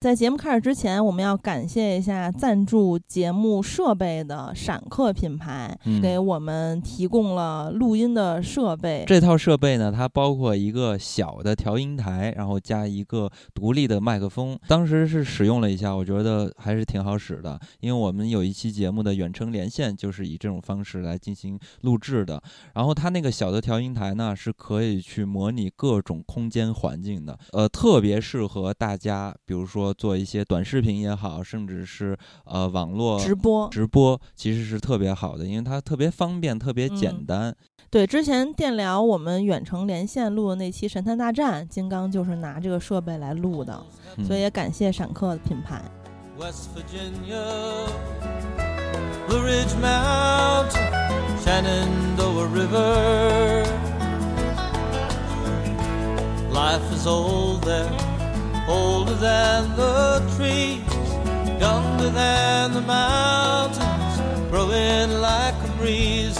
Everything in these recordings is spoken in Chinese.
在节目开始之前，我们要感谢一下赞助节目设备的闪客品牌，嗯给我们提供了录音的设备。这套设备呢，它包括一个小的调音台，然后加一个独立的麦克风。当时是使用了一下，我觉得还是挺好使的，因为我们有一期节目的远程连线就是以这种方式来进行录制的。然后它那个小的调音台呢，是可以去模拟各种空间环境的，呃，特别适合大家，比如说做一些短视频也好，甚至是呃网络直播直播，其实是特别好的，因为它特别方便，特别简嗯单。对，之前电聊我们远程连线录的那期《神探大战》，金刚就是拿这个设备来录的，嗯所以也感谢闪客的品牌。West Virginia, Blue Ridge Mountain, Shenandoah River. Life is old there, older than the trees, younger than the mountains, growing like a breeze.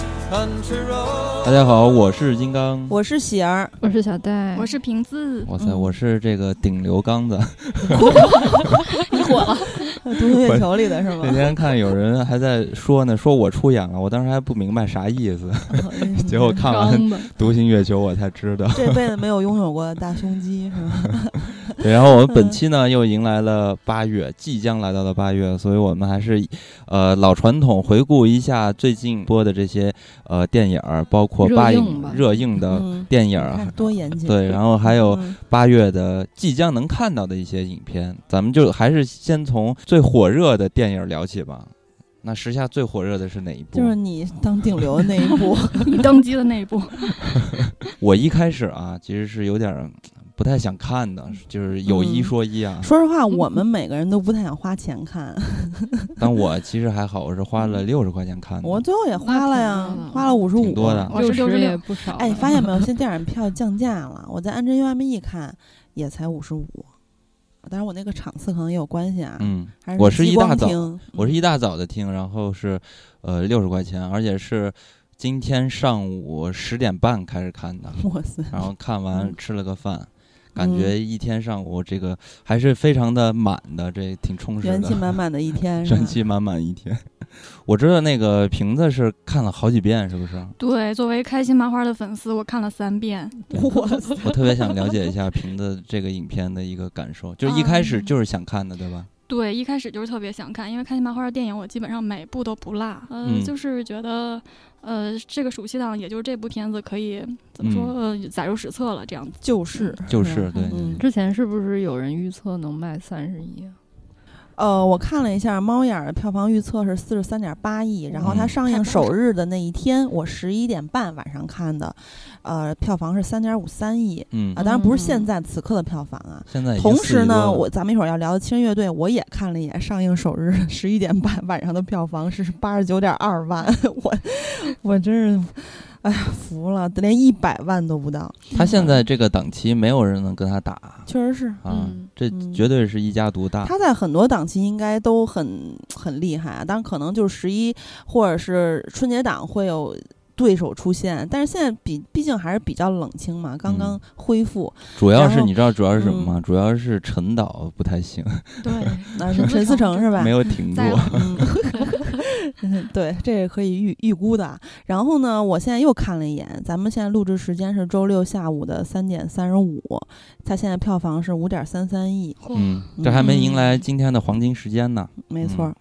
大家好，我是金刚。我是喜儿，我是小戴，我是瓶子，哇塞，嗯我是这个顶流刚子。你火了，独行月球里的是吗那？天看有人还在说呢，说我出演了，我当时还不明白啥意思，结果看完《独行月球》我才知道。这辈子没有拥有过大胸肌是吧？对，然后我们本期呢又迎来了八月，即将来到了八月，所以我们还是呃老传统，回顾一下最近播的这些呃电影儿，包括八影映热映的嗯，电影看儿。多严谨。对，然后还有嗯八月的即将能看到的一些影片，咱们就还是先从最火热的电影聊起吧。那时下最火热的是哪一部？就是你当顶流的那一部，你登基的那一部，我一开始啊，其实是有点儿不太想看的，就是有一嗯说一啊。说实话，我们每个人都不太想花钱看，但我其实还好，我是花了六十块钱看的。我最后也花了呀花了五十五，挺多的。六十66也不少。哎，你发现没有？现在电影票降价了，我在安贞 UME 看也才五十五，当然我那个场次可能也有关系啊，嗯，还我是一大早我是一大早的听，然后是呃六十块钱，而且是今天上午十点半开始看的，哇塞，然后看完嗯。吃了个饭，感觉一天上午这个还是非常的满的，这挺充实的元气，满满的一天，元气满满一天。我知道那个瓶子是看了好几遍，是不是？对，作为开心麻花的粉丝，我看了三遍。我，我特别想了解一下瓶子这个影片的一个感受，就是一开始就是想看的，对吧？对，一开始就是特别想看，因为开心麻花的电影我基本上每部都不落。呃，嗯就是觉得，呃，这个暑期档也就是这部片子可以怎么说，呃，载入史册了这样子。就是就是对对嗯之前是不是有人预测能卖三十亿啊？呃，我看了一下猫眼儿的票房预测是四十三点八亿，然后它嗯。上映首日的那一天，我十一点半晚上看的，呃，票房是三点五三亿嗯。啊，当然不是嗯。现在此刻的票房啊。现在同4亿多时呢，我咱们一会儿要聊的《亲人乐队》，我也看了一眼，上映首日十一点半晚上的票房是八十九点二万，我我真是，哎呀，服了，连一百万都不到，他现在这个档期没有人能跟他打确实是。啊嗯，这嗯绝对是一家独大。他在很多档期应该都很很厉害啊，当然可能就是十一或者是春节档会有对手出现，但是现在比毕竟还是比较冷清嘛，刚刚嗯恢复，主要是你知道主要是什么嗯吗？主要是陈导不太行，对，那是陈思诚是吧？没有停过在。嗯，对，这也可以预预估的啊。然后呢，我现在又看了一眼，咱们现在录制时间是周六下午的三点三十五，它现在票房是五点三三亿，嗯，这还没迎来今天的黄金时间呢。没错儿。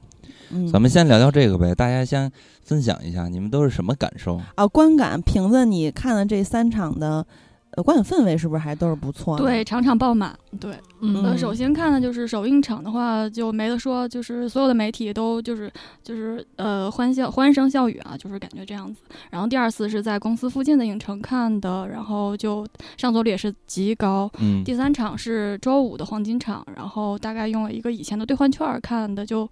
嗯，咱们先聊聊这个呗，大家先分享一下你们都是什么感受？啊，观感瓶子，你看了这三场的呃观影氛围是不是还都是不错的？对，场场爆满。对，嗯呃，首先看的就是首映场的话，就没得说，就是所有的媒体都就是就是呃欢笑欢声笑语啊，就是感觉这样子。然后第二次是在公司附近的影城看的，然后就上座率也是极高。嗯第三场是周五的黄金场，然后大概用了一个以前的兑换券儿看的就，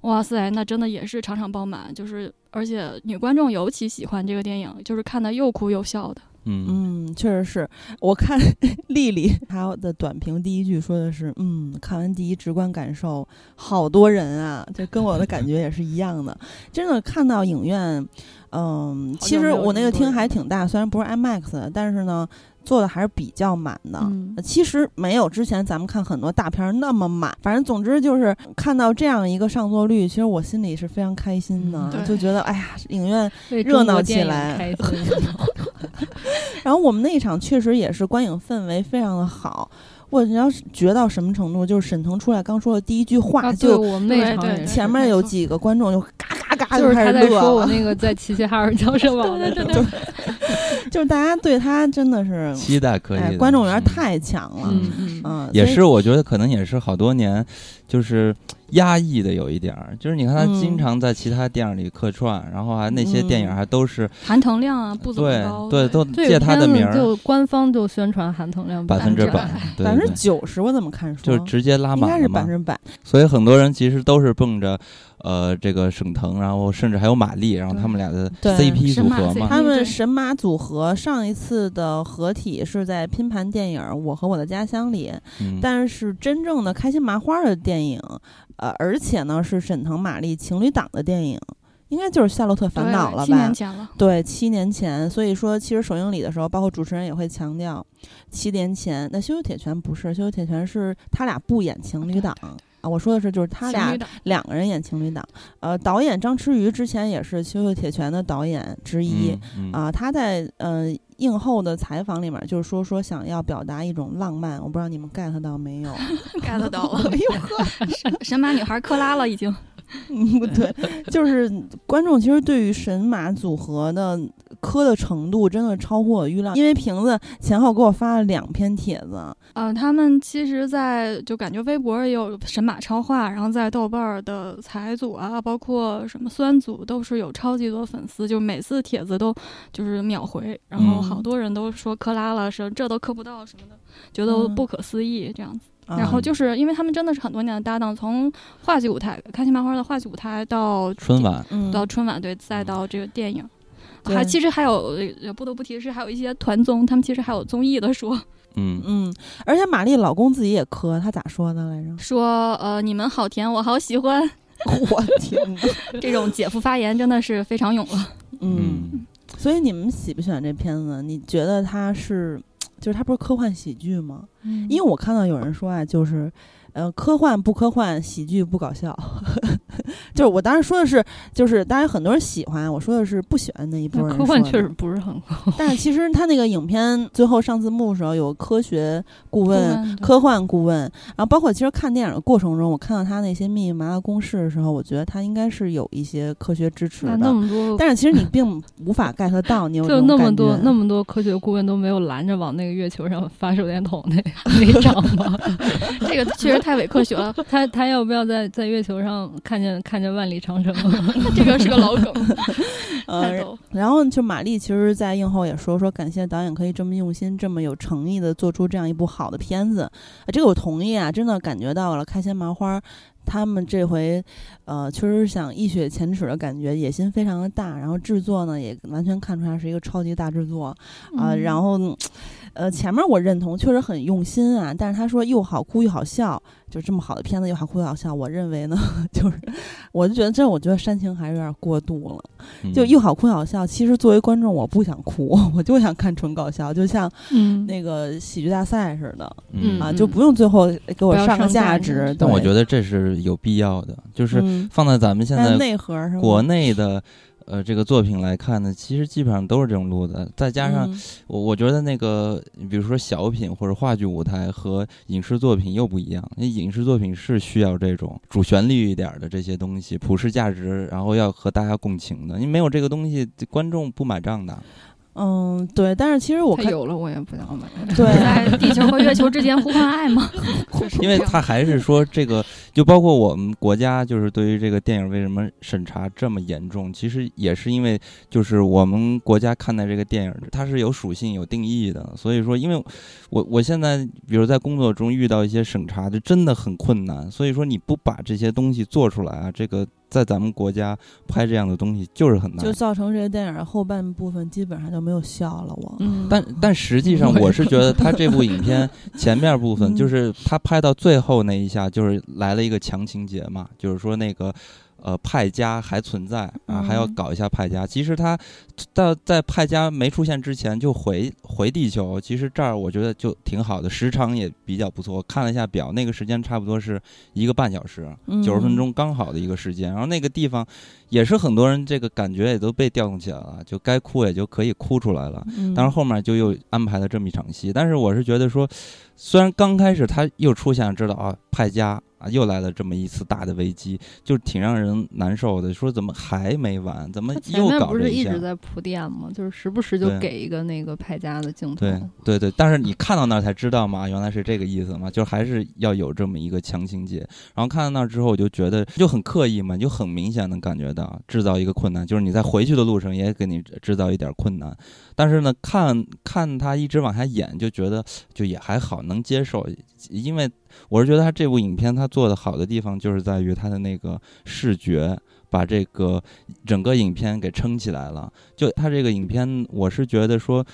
哇塞，那真的也是场场爆满，就是而且女观众尤其喜欢这个电影，就是看的又哭又笑的。嗯嗯，确实是我看 丽丽她的短评第一句说的是，嗯，看完第一直观感受，好多人啊，就跟我的感觉也是一样的。真的看到影院，嗯，其实我那个厅还挺大，虽然不是 IMAX，但是呢。做的还是比较满的。其实没有之前咱们看很多大片儿那么满，反正总之就是看到这样一个上座率，其实我心里是非常开心的，嗯就觉得哎呀，影院。热闹起来。然后我们那一场确实也是观影氛围非常的好。我你要是绝到什么程度，就是沈腾出来刚说的第一句话，啊，就我们那场前面有几个观众就嘎嘎嘎就是他在开始乐了，说我那个在齐齐哈尔招生网的时候，就是大家对他真的是，期待可以哎，观众缘嗯。太强了，嗯嗯。嗯，也是，我觉得可能也是好多年，就是压抑的有一点儿，就是你看他嗯。经常在其他电影里客串，然后还那些电影嗯。还都是、含腾量啊不怎么对高，对都借他的名儿，就官方就宣传含腾量百分之百，百分之九十，我怎么看说就直接拉满应该是。百分之百，所以很多人其实都是奔着，呃，这个沈腾，然后甚至还有马丽，然后他们俩的对 CP 组合嘛。他们神马组合上一次的合体是在拼盘电影《我和我的家乡》里，嗯，但是真正的开心麻花的电影，呃，而且呢是沈腾马丽情侣档的电影，应该就是《夏洛特烦恼》了吧对七年？前了，对，七年前，所以说其实首映礼的时候，包括主持人也会强调，七年前那《羞羞铁拳》不是，《羞羞铁拳》是他俩不演情侣档啊，我说的是就是他俩两个人演情侣档。呃，导演张弛宇之前也是《羞羞铁拳》的导演之一。嗯嗯啊，他在呃映后的采访里面就是说说想要表达一种浪漫，我不知道你们 get 到没有？get 到了，哎呦呵，神神马女孩克拉了已经，嗯，不对，就是观众其实对于神马组合的磕的程度真的超乎我预料，因为瓶子前后给我发了两篇帖子，呃，他们其实在，就感觉微博也有神马超话，然后在豆瓣儿的财组啊，包括什么酸组都是有超级多粉丝，就每次帖子都就是秒回，然后好嗯。多人都说磕拉了，说这都磕不到什么的，觉得嗯。不可思议这样子。啊然后就是因为他们真的是很多年的搭档，从话剧舞台开心麻花的话剧舞台到春晚，嗯。到春晚，对，再到这个电影。对还其实还有呃不得不提的是，还有一些团综，他们其实还有综艺的说嗯嗯，而且玛丽老公自己也磕，他咋说的来着？说呃你们好甜，我好喜欢，我天哪！这种姐夫发言真的是非常勇了。嗯，嗯，所以你们喜不喜欢这片子？你觉得它是，就是它不是科幻喜剧吗？因为我看到有人说啊，就是，呃，科幻不科幻，喜剧不搞笑。就是我当时说的是，就是当然很多人喜欢，我说的是不喜欢那一波人。科幻确实，不是很高。但是其实他那个影片最后上字幕的时候有科学顾问。科幻顾问，然后包括其实看电影的过程中，我看到他那些密密麻麻公式的时候，我觉得他应该是有一些科学支持的那的，么多，但是其实你并无法 get 到，你有就那么多那么多科学顾问都没有拦着往那个月球上发手电筒那 那场吗？这个确实太伪科学了，他他要不要在在月球上看见看见万里长城？这个是个老梗，呃。然后就玛丽，其实，在映后也说说感谢导演可以这么用心、这么有诚意的做出这样一部好的片子，啊这个我同意啊，真的感觉到了开心麻花。他们这回，呃，确实想一雪前耻的感觉，野心非常的大，然后制作呢也完全看出来是一个超级大制作啊、嗯然后，呃，前面我认同，确实很用心啊，但是他说又好哭又好笑，就这么好的片子又好哭又好笑，我认为呢，就是我就觉得这，我觉得煽情还是有点过度了。嗯就又好哭又好笑。其实作为观众，我不想哭，我就想看纯搞笑，就像嗯，那个喜剧大赛似的嗯啊，嗯就不用最后给我上个价价值。但我觉得得这是有必要的，就是嗯放在咱们现在内核是吧国内的。呃，这个作品来看呢，其实基本上都是这种路子，再加上嗯我我觉得那个，比如说小品或者话剧舞台和影视作品又不一样。那影视作品是需要这种主旋律一点儿的这些东西，普世价值，然后要和大家共情的。你没有这个东西，观众不买账的。嗯，对，但是其实我看有了我也不想买。对在地球和月球之间呼唤爱吗？因为他还是说这个，就包括我们国家，就是对于这个电影为什么审查这么严重，其实也是因为就是我们国家看待这个电影，它是有属性、有定义的。所以说，因为我我现在比如在工作中遇到一些审查，就真的很困难。所以说，你不把这些东西做出来啊，这个在咱们国家拍这样的东西就是很难就。造成这个电影后半部分基本上就没有笑了。我嗯，但但实际上，我是觉得他这部影片 前面部分，嗯就是他拍到最后那一下，就是来了一个强情节嘛，就是说那个。呃派家还存在啊，还要嗯搞一下派家。其实他到在派家没出现之前就回回地球，其实这儿我觉得就挺好的，时长也比较不错。我看了一下表，那个时间差不多是一个半小时，嗯九十分钟刚好的一个时间。然后那个地方也是很多人这个感觉也都被调动起来了，就该哭也就可以哭出来了。嗯，当然后面就又安排了这么一场戏，但是我是觉得说，虽然刚开始他又出现，知道啊派家啊又来了这么一次大的危机，就挺让人难受的。说怎么还没完？怎么又面不是搞这下？一直在铺垫吗？就是时不时就对给一个那个派家的镜头。对对对，但是你看到那儿才知道嘛，原来是这个意思嘛，就还是要有这么一个强情节。然后看到那儿之后，我就觉得就很刻意嘛，就很明显能感觉到制造一个困难，就是你在回去的路上也给你制造一点困难。但是呢，看看他一直往下演，就觉得就也还好，能接受。因为我是觉得他这部影片他做的好的地方，就是在于他的那个视觉。把这个整个影片给撑起来了。就他这个影片，我是觉得说，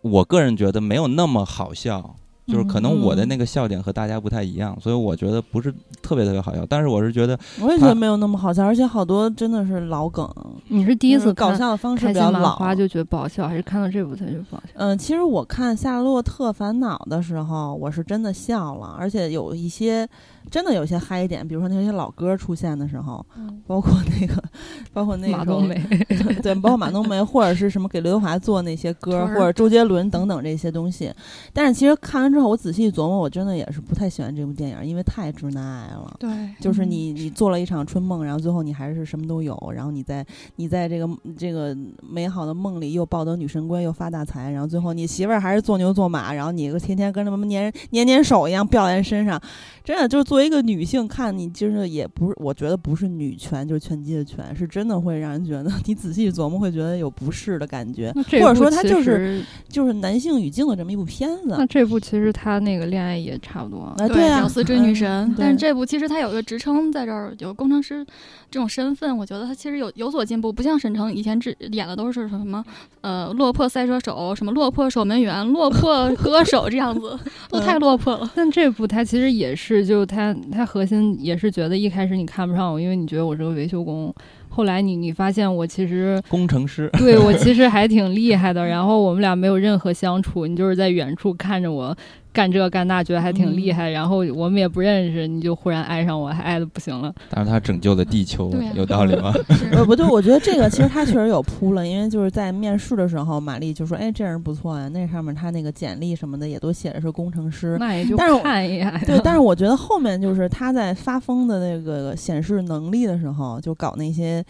我个人觉得没有那么好笑，就是可能我的那个笑点和大家不太一样，所以我觉得不是特别特别好笑。但是我是觉得，我也觉得没有那么好笑，而且好多真的是老梗。你是第一次看搞笑的方式比较老。花就觉得不好笑，还是看到这部才觉得不好笑？嗯，其实我看《夏洛特烦恼》的时候，我是真的笑了，而且有一些真的有些嗨点，比如说那些老歌出现的时候，包括那个，包括那个马冬梅，对，包括马冬梅 或者是什么给刘德华做那些歌，儿。或者周杰伦等等这些东西。但是其实看完之后，我仔细琢磨，我真的也是不太喜欢这部电影，因为太直男癌了。对，就是你，你做了一场春梦，然后最后你还是什么都有，然后你在你在这个这个美好的梦里又抱得女神归，又发大财，然后最后你媳妇儿还是做牛做马，然后你天天跟他们粘粘粘手一样吊在身上，真的就是作为一个女性看你，就是也不是，我觉得不是女权，就是拳击的拳，是真的会让人觉得 你仔细琢磨会觉得有不适的感觉，或者说它就是就是男性语境的这么一部片子那。这部其实他那个恋爱也差不多。啊，对对啊，屌丝追女嗯神，对但是这部其实他有一个职称在这儿，有工程师这种身份，我觉得他其实有有所进步，不像沈腾以前只演的都是什么呃落魄赛车手、什么落魄守门员、落魄歌手这样子，都太落魄了。但这部他其实也是，就他他核心也是觉得一开始你看不上我，因为你觉得我是个维修工。后来你你发现我其实工程师对我其实还挺厉害的，然后我们俩没有任何相处，你就是在远处看着我干这干那，觉得还挺厉害，然后我们也不认识，你就忽然爱上我，还爱的不行了。但是他拯救了地球啊，有道理吗？呃，不对，我觉得这个其实他确实有铺了，因为就是在面试的时候，玛丽就说：“哎，这人不错啊。”那上面他那个简历什么的也都写的是工程师。那也就但是我看一眼。对，但是我觉得后面就是他在发疯的那个显示能力的时候，就搞那些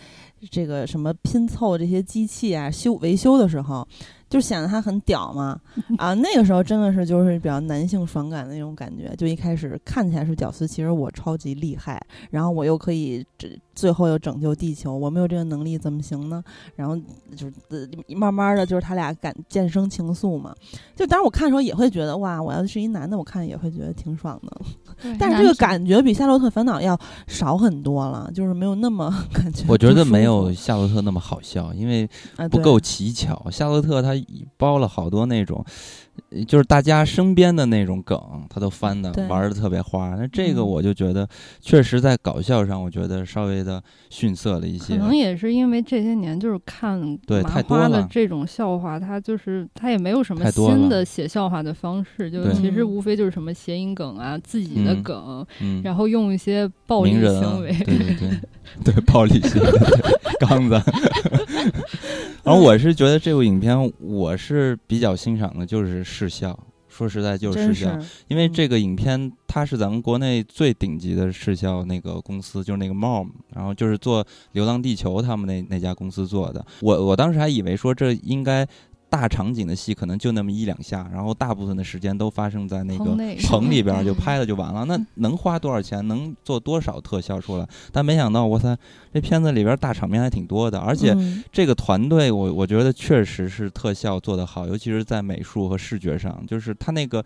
这个什么拼凑这些机器啊、修维修的时候，就显得他很屌嘛。啊，那个时候真的是就是比较男性爽感的那种感觉。就一开始看起来是屌丝，其实我超级厉害，然后我又可以这最后又拯救地球，我没有这个能力怎么行呢？然后就是呃慢慢的就是他俩感渐生情愫嘛。就当然我看的时候也会觉得哇，我要是一男的，我看也会觉得挺爽的。但是这个感觉比《夏洛特烦恼》要少很多了，就是没有那么感觉。我觉得没有《夏洛特》那么好笑，因为不够奇巧。夏洛特他包了好多那种，呃就是大家身边的那种梗，他都翻的玩的特别花。那这个嗯我就觉得，确实在搞笑上，我觉得稍微的逊色了一些。可能也是因为这些年就是看对太多花的了这种笑话，他就是他也没有什么新的写笑话的方式，就其实嗯无非就是什么谐音梗啊、自己的嗯梗，嗯，然后用一些暴力行为。对对对 对，暴力行为，刚子。然后我是觉得这部影片，我是比较欣赏的，就是视效。说实在，就是视效，因为这个影片它是咱们国内最顶级的视效那个公司，就是那个 MOM，然后就是做《流浪地球》他们那那家公司做的。我我当时还以为说这应该大场景的戏可能就那么一两下，然后大部分的时间都发生在那个棚里边儿就嗯拍了就完了。那能花多少钱？能做多少特效出来？但没想到，我操，这片子里边大场面还挺多的，而且。嗯这个团队我，我觉得确实是特效做得好，尤其是在美术和视觉上，就是他那个，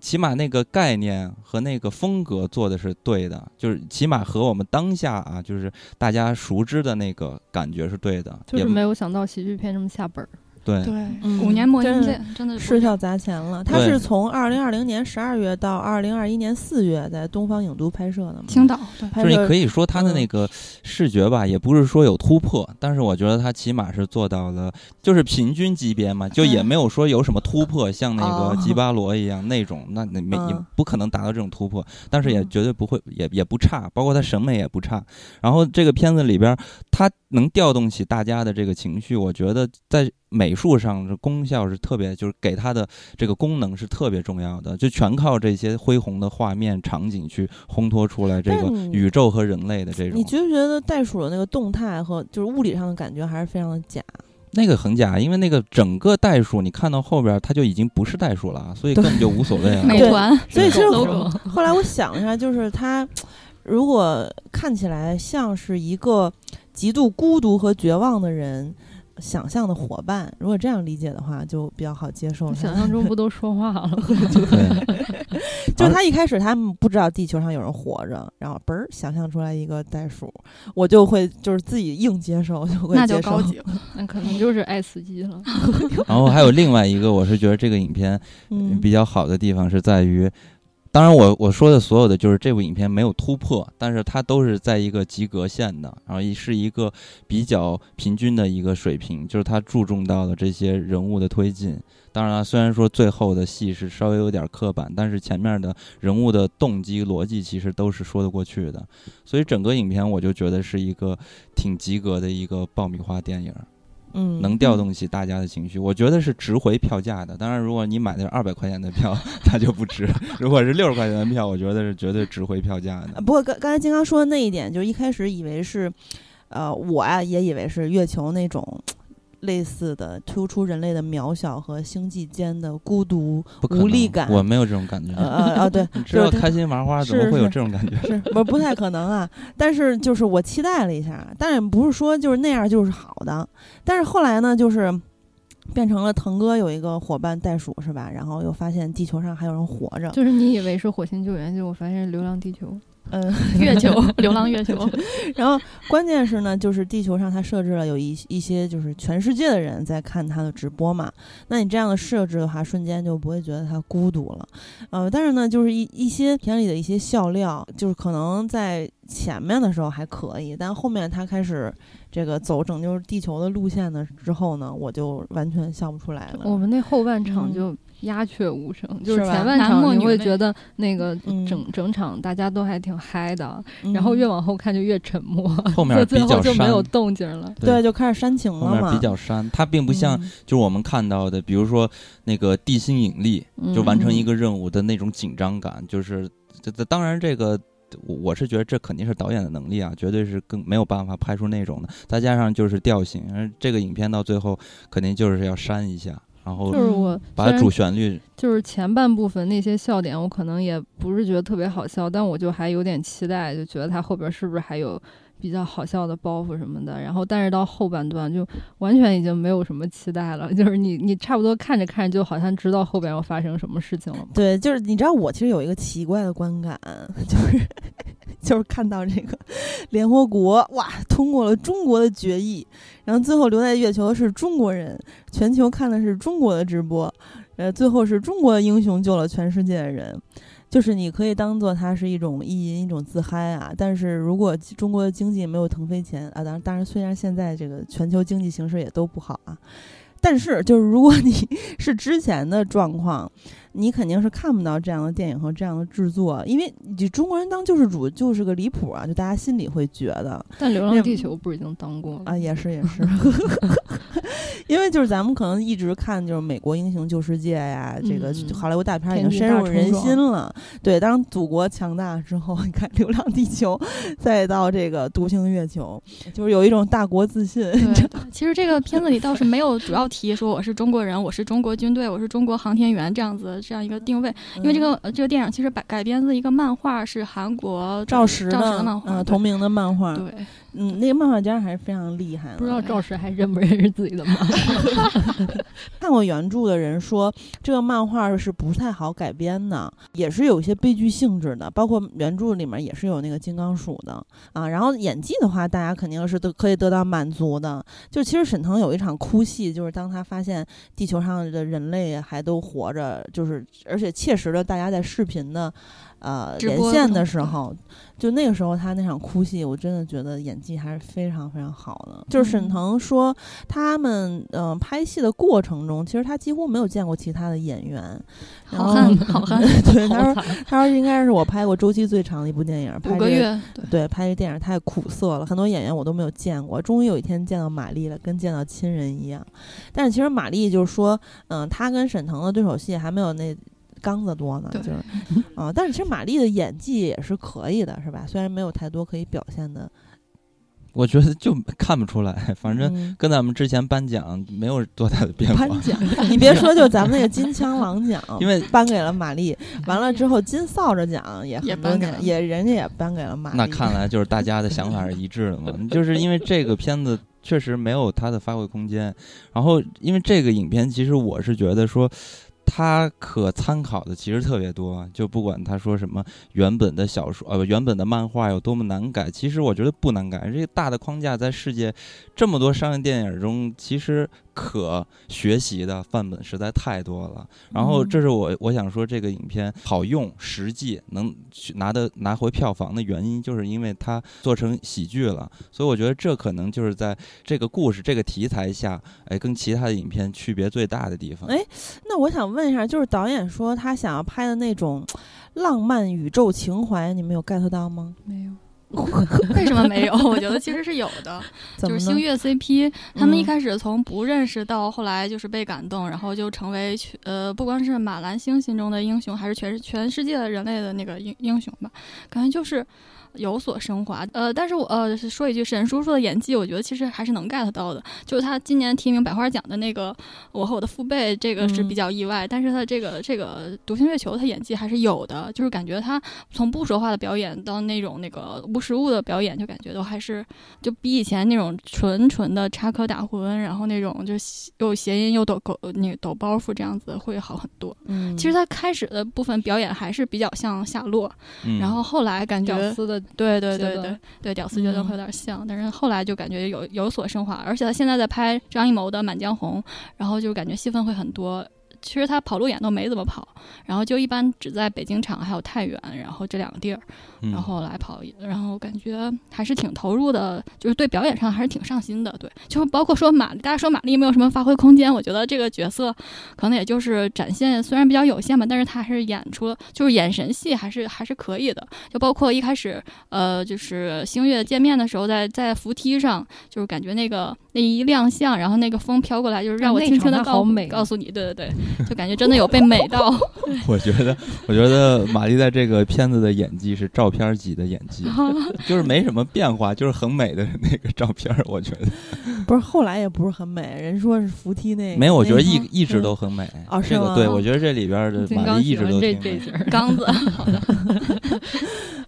起码那个概念和那个风格做的是对的，就是起码和我们当下啊，就是大家熟知的那个感觉是对的，也就是没有想到喜剧片这么下本儿。对，对，嗯五年磨一真的剑，真的是要砸钱了。他是从二零二零年十二月到二零二一年四月在东方影都拍摄的嘛。青岛对。就是你可以说他的嗯那个视觉吧，也不是说有突破，但是我觉得他起码是做到了，就是平均级别嘛，就也嗯没有说有什么突破，像那哦个吉巴罗一样那种，那那没也嗯不可能达到这种突破，但是也嗯绝对不会，也也不差，包括他审美也不差。然后这个片子里边，它能调动起大家的这个情绪，我觉得在美术上的功效是特别，就是给它的这个功能是特别重要的，就全靠这些恢宏的画面场景去烘托出来这个宇宙和人类的这种你。觉不觉得袋鼠的那个动态和就是物理上的感觉还是非常的假？那个很假，因为那个整个袋鼠，你看到后边它就已经不是袋鼠了，所以根本就无所谓 了。对美团所以其实后来我想一下，就是它如果看起来像是一个极度孤独和绝望的人。想象的伙伴，如果这样理解的话，就比较好接受。想象中不都说话了？对，就他一开始他们不知道地球上有人活着，然后嘣儿想象出来一个袋鼠，我就会就是自己硬接受，就会那就接受高级了。那可能就是爱死机了。然后还有另外一个，我是觉得这个影片嗯，比较好的地方是在于，当然我我说的所有的就是这部影片没有突破，但是它都是在一个及格线的，然后是一个比较平均的一个水平，就是它注重到了这些人物的推进。当然了，虽然说最后的戏是稍微有点刻板，但是前面的人物的动机逻辑其实都是说得过去的，所以整个影片我就觉得是一个挺及格的一个爆米花电影。嗯能调动起大家的情绪，我觉得是值回票价的。当然，如果你买的是二百块钱的票，那就不值；如果是六十块钱的票，我觉得是绝对值回票价的。不过刚刚才金刚说的那一点，就是一开始以为是，呃，我啊也以为是月球那种类似的突出人类的渺小和星际间的孤独无力感。我没有这种感觉。呃呃呃，对，就是开心麻花怎么会有是是这种感觉？是不不太可能啊？但是就是我期待了一下，但也不是说就是那样就是好的。但是后来呢，就是变成了腾哥有一个伙伴袋鼠是吧？然后又发现地球上还有人活着。就是你以为是火星救援，结果发现是流浪地球。嗯，月球，流浪月球 然后关键是呢，就是地球上它设置了有一一些就是全世界的人在看它的直播嘛。那你这样的设置的话，瞬间就不会觉得它孤独了。呃，但是呢，就是一一些片里的一些笑料，就是可能在前面的时候还可以，但后面它开始这个走拯救地球的路线呢之后呢，我就完全笑不出来了。我们那后半场嗯就鸦雀无声，就是前半场你会觉得那个嗯整整场大家都还挺嗨的，嗯然后越往后看就越沉默，后面就最比较后就没有动静了。对，就开始煽情了嘛，后面比较煽，它并不像嗯就是我们看到的，比如说那个地心引力，就完成嗯一个任务的那种紧张感，就是这这当然这个。我我是觉得这肯定是导演的能力啊，绝对是更没有办法拍出那种的。再加上就是调性，而这个影片到最后肯定就是要删一下，然后就是我把主旋律就是前半部分那些笑点，我可能也不是觉得特别好笑，但我就还有点期待，就觉得他后边是不是还有比较好笑的包袱什么的。然后，但是到后半段就完全已经没有什么期待了，就是你你差不多看着看着就好像知道后边要发生什么事情了。对，就是你知道，我其实有一个奇怪的观感，就是就是看到这个联合国哇通过了中国的决议，然后最后留在月球的是中国人，全球看的是中国的直播，呃，最后是中国的英雄救了全世界的人。就是你可以当做它是一种意淫、一种自嗨啊，但是如果中国的经济没有腾飞前啊，当然，当然，虽然现在这个全球经济形势也都不好啊，但是就是如果你 是之前的状况，你肯定是看不到这样的电影和这样的制作，因为你中国人当救世主就是个离谱啊，就大家心里会觉得但《流浪地球》不是已经当过了啊，也是也是，因为就是咱们可能一直看就是美国英雄救世界呀，这个嗯好莱坞大片已经深入人心了。对，当祖国强大之后，你看《流浪地球》，再到这个《独行月球》，就是有一种大国自信。其实这个片子里倒是没有主要提说我是中国人，我是中国军队，我是中国航天员这样子的这样一个定位，因为这个、呃这个电影其实改改编自一个漫画，是韩国赵石赵石的漫画，呃对同名的漫画，对，嗯，那个漫画家还是非常厉害的。不知道赵石还认不认识自己的漫画？看过原著的人说，这个漫画是不太好改编的，也是有一些悲剧性质的，包括原著里面也是有那个金刚鼠的啊。然后演技的话，大家肯定是都可以得到满足的。就其实沈腾有一场哭戏，就是当他发现地球上的人类还都活着，就是而且切实的大家在视频呢呃连线的时候，就那个时候他那场哭戏，我真的觉得演技还是非常非常好的。就是沈嗯腾说，他们嗯、呃拍戏的过程中，其实他几乎没有见过其他的演员。然后好汉好汉，对，他说他说应该是我拍过周期最长的一部电影，拍五个月，对，对，拍这电影太苦涩了，很多演员我都没有见过。终于有一天见到马丽了，跟见到亲人一样。但是其实马丽就是说，嗯、他跟沈腾的对手戏还没有那刚子多呢，就是，啊、但是其实马丽的演技也是可以的，是吧？虽然没有太多可以表现的，我觉得就看不出来，反正嗯跟咱们之前颁奖没有多大的变化。颁 奖，你别说，就咱们那个金枪狼奖，因为颁给了马丽，完了之后金扫帚奖也也很多颁给也人家也颁给了马丽。那看来就是大家的想法是一致的嘛，就是因为这个片子确实没有它的发挥空间。然后，因为这个影片，其实我是觉得说。它可参考的其实特别多，就不管他说什么原本的小说呃原本的漫画有多么难改，其实我觉得不难改。这个大的框架在世界这么多商业电影中，其实可学习的范本实在太多了。然后这是我我想说这个影片好用、实际能去拿的拿回票房的原因，就是因为它做成喜剧了。所以我觉得这可能就是在这个故事、这个题材下，哎，跟其他的影片区别最大的地方。哎那我想问一下，就是导演说他想要拍的那种浪漫宇宙情怀，你们有 get 到吗？没有，为什么没有？我觉得其实是有的？就是星月 CP，他们一嗯开始从不认识到后来就是被感动，然后就成为全呃不光是马兰星心中的英雄，还是全全世界的人类的那个英英雄吧，感觉就是。有所升华，呃，但是我呃说一句，沈叔叔的演技，我觉得其实还是能 get 到的。就是他今年提名百花奖的那个《我和我的父辈》，这个是嗯比较意外，但是他这个这个《独行月球》，他演技还是有的，就是感觉他从不说话的表演到那种那个无实物的表演，就感觉都还是就比以前那种纯纯的插科打诨，然后那种就又谐音又抖狗那个抖包袱这样子会好很多。嗯，其实他开始的部分表演还是比较像夏洛，嗯、然后后来感觉屌丝的对对对对对，屌丝阶段嗯会有点像，但是后来就感觉有有所升华，而且他现在在拍张艺谋的《满江红》，然后就感觉戏份会很多。其实他跑路演都没怎么跑，然后就一般只在北京场还有太原，然后这两个地儿，嗯然后来跑，然后感觉还是挺投入的，就是对表演上还是挺上心的。对，就是包括说马，大家说马丽没有什么发挥空间，我觉得这个角色可能也就是展现虽然比较有限吧，但是他还是演出了，就是眼神戏还是还是可以的。就包括一开始，呃，就是星月见面的时候在，在扶梯上，就是感觉那个那一亮相，然后那个风飘过来，就是让我那轻轻的告美啊告诉你，对对对，就感觉真的有被美到。我觉得，我觉得玛丽在这个片子的演技是照片级的演技，就是没什么变化，就是很美的那个照片儿。我觉得不是后来也不是很美，人说是扶梯那没有，我觉得一一直都很美。哦是这个对，吗哦我觉得这里边的金马丽一直都挺美这这节儿，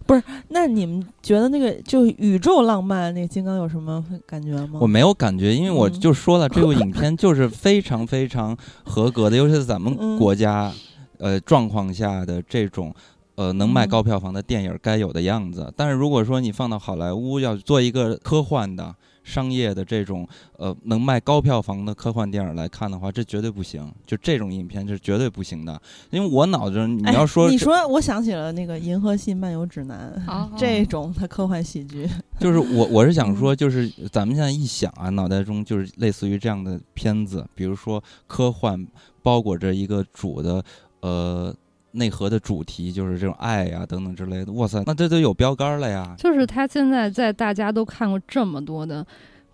刚子，那你们觉得那个就宇宙浪漫那个金刚有什么感觉吗？我没有感觉，因为我嗯就说了，这部影片就是非常非常合格的，尤其是咱们嗯国家呃状况下的这种。呃，能卖嗯高票房的电影该有的样子，但是如果说你放到好莱坞，要做一个科幻的、商业的这种呃能卖高票房的科幻电影来看的话，这绝对不行。就这种影片是绝对不行的，因为我脑子你哎要说这你说，我想起了那个《银河系漫游指南》哦。这种的科幻喜剧，就是我我是想说，嗯。就是咱们现在一想啊，脑袋中就是类似于这样的片子，比如说科幻包裹着一个主的呃内核的主题，就是这种爱呀、等等之类的。哇塞，那这都有标杆了呀！就是他现在在大家都看过这么多的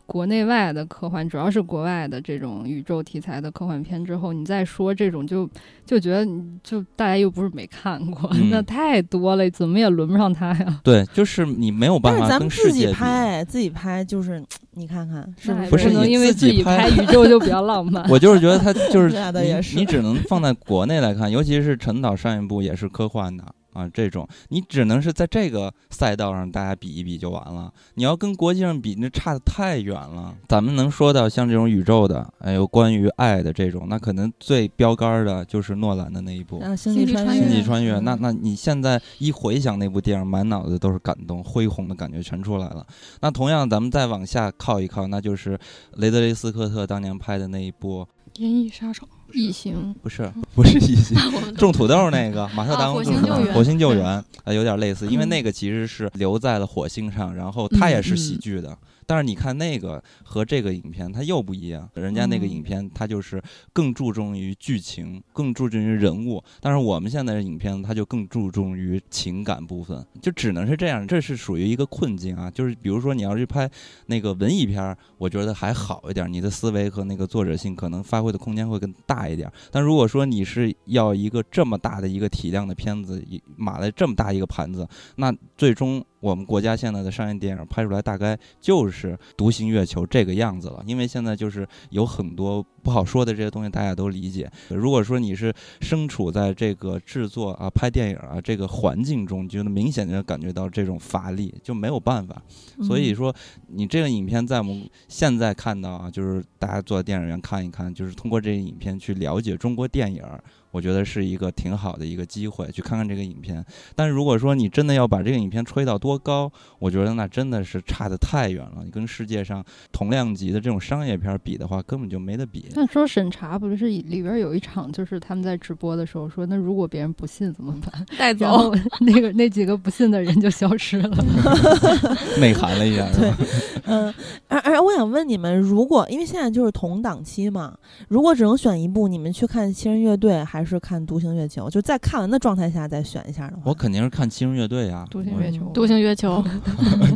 国内外的科幻，主要是国外的这种宇宙题材的科幻片之后，你再说这种就就觉得你就大家又不是没看过，嗯 那太多了，怎么也轮不上他呀。对，就是你没有办法自己。拍，自己拍就是 你看看是不是？不能因为自己己拍拍 宇宙就比较浪漫。我就是觉得他就是 你也是你只能放在国内来看，尤其是陈导上一部也是科幻的啊，这种你只能是在这个赛道上大家比一比就完了。你要跟国际上比，那差的太远了。咱们能说到像这种宇宙的，还有关于爱的这种，那可能最标杆儿的就是诺兰的那一部。啊，星星际穿越，星际穿越，嗯那那你现在一回想那部电影，满脑子都是感动、恢宏的感觉全出来了。那同样，咱们再往下靠一靠，那就是雷德利·斯科特当年拍的那一部，银翼杀手，异形，不是不是异形，种土豆那个马特达蒙啊火星救援。火星救援啊，有点类似，因为嗯。那个其实是留在了火星上，然后它也是喜嗯剧的。但是你看那个和这个影片，它又不一样。人家那个嗯影片，它就是更注重于剧情，更注重于人物。但是我们现在的影片，它就更注重于情感部分，就只能是这样。这是属于一个困境啊。就是比如说你要是拍那个文艺片儿，我觉得还好一点，你的思维和那个作者性可能发挥的空间会更大一点。但如果说你是要一个这么大的一个体量的片子，一码了这么大一个盘子，那最终我们国家现在的商业电影拍出来大概就是《独行月球》这个样子了。因为现在就是有很多不好说的这些东西，大家都理解。如果说你是身处在这个制作啊、拍电影啊这个环境中，你就能明显的感觉到这种乏力，就没有办法。所以嗯说，你这个影片在我们现在看到啊，就是大家坐在电影院看一看，就是通过这个影片去了解中国电影儿，我觉得是一个挺好的一个机会，去看看这个影片。但是如果说你真的要把这个影片吹到多高，我觉得那真的是差得太远了。你跟世界上同量级的这种商业片儿比的话，根本就没得比。但说审查不是里边有一场，就是他们在直播的时候说，那如果别人不信怎么办？带走。那个那几个不信的人就消失了。内涵了一下，是吧？嗯，而而我想问你们，如果因为现在就是同档期嘛，如果只能选一部，你们去看《七人乐队》还是看《独行月球》？就在看完的状态下再选一下的话，我肯定是看七人乐队啊，独行月球，独行月球，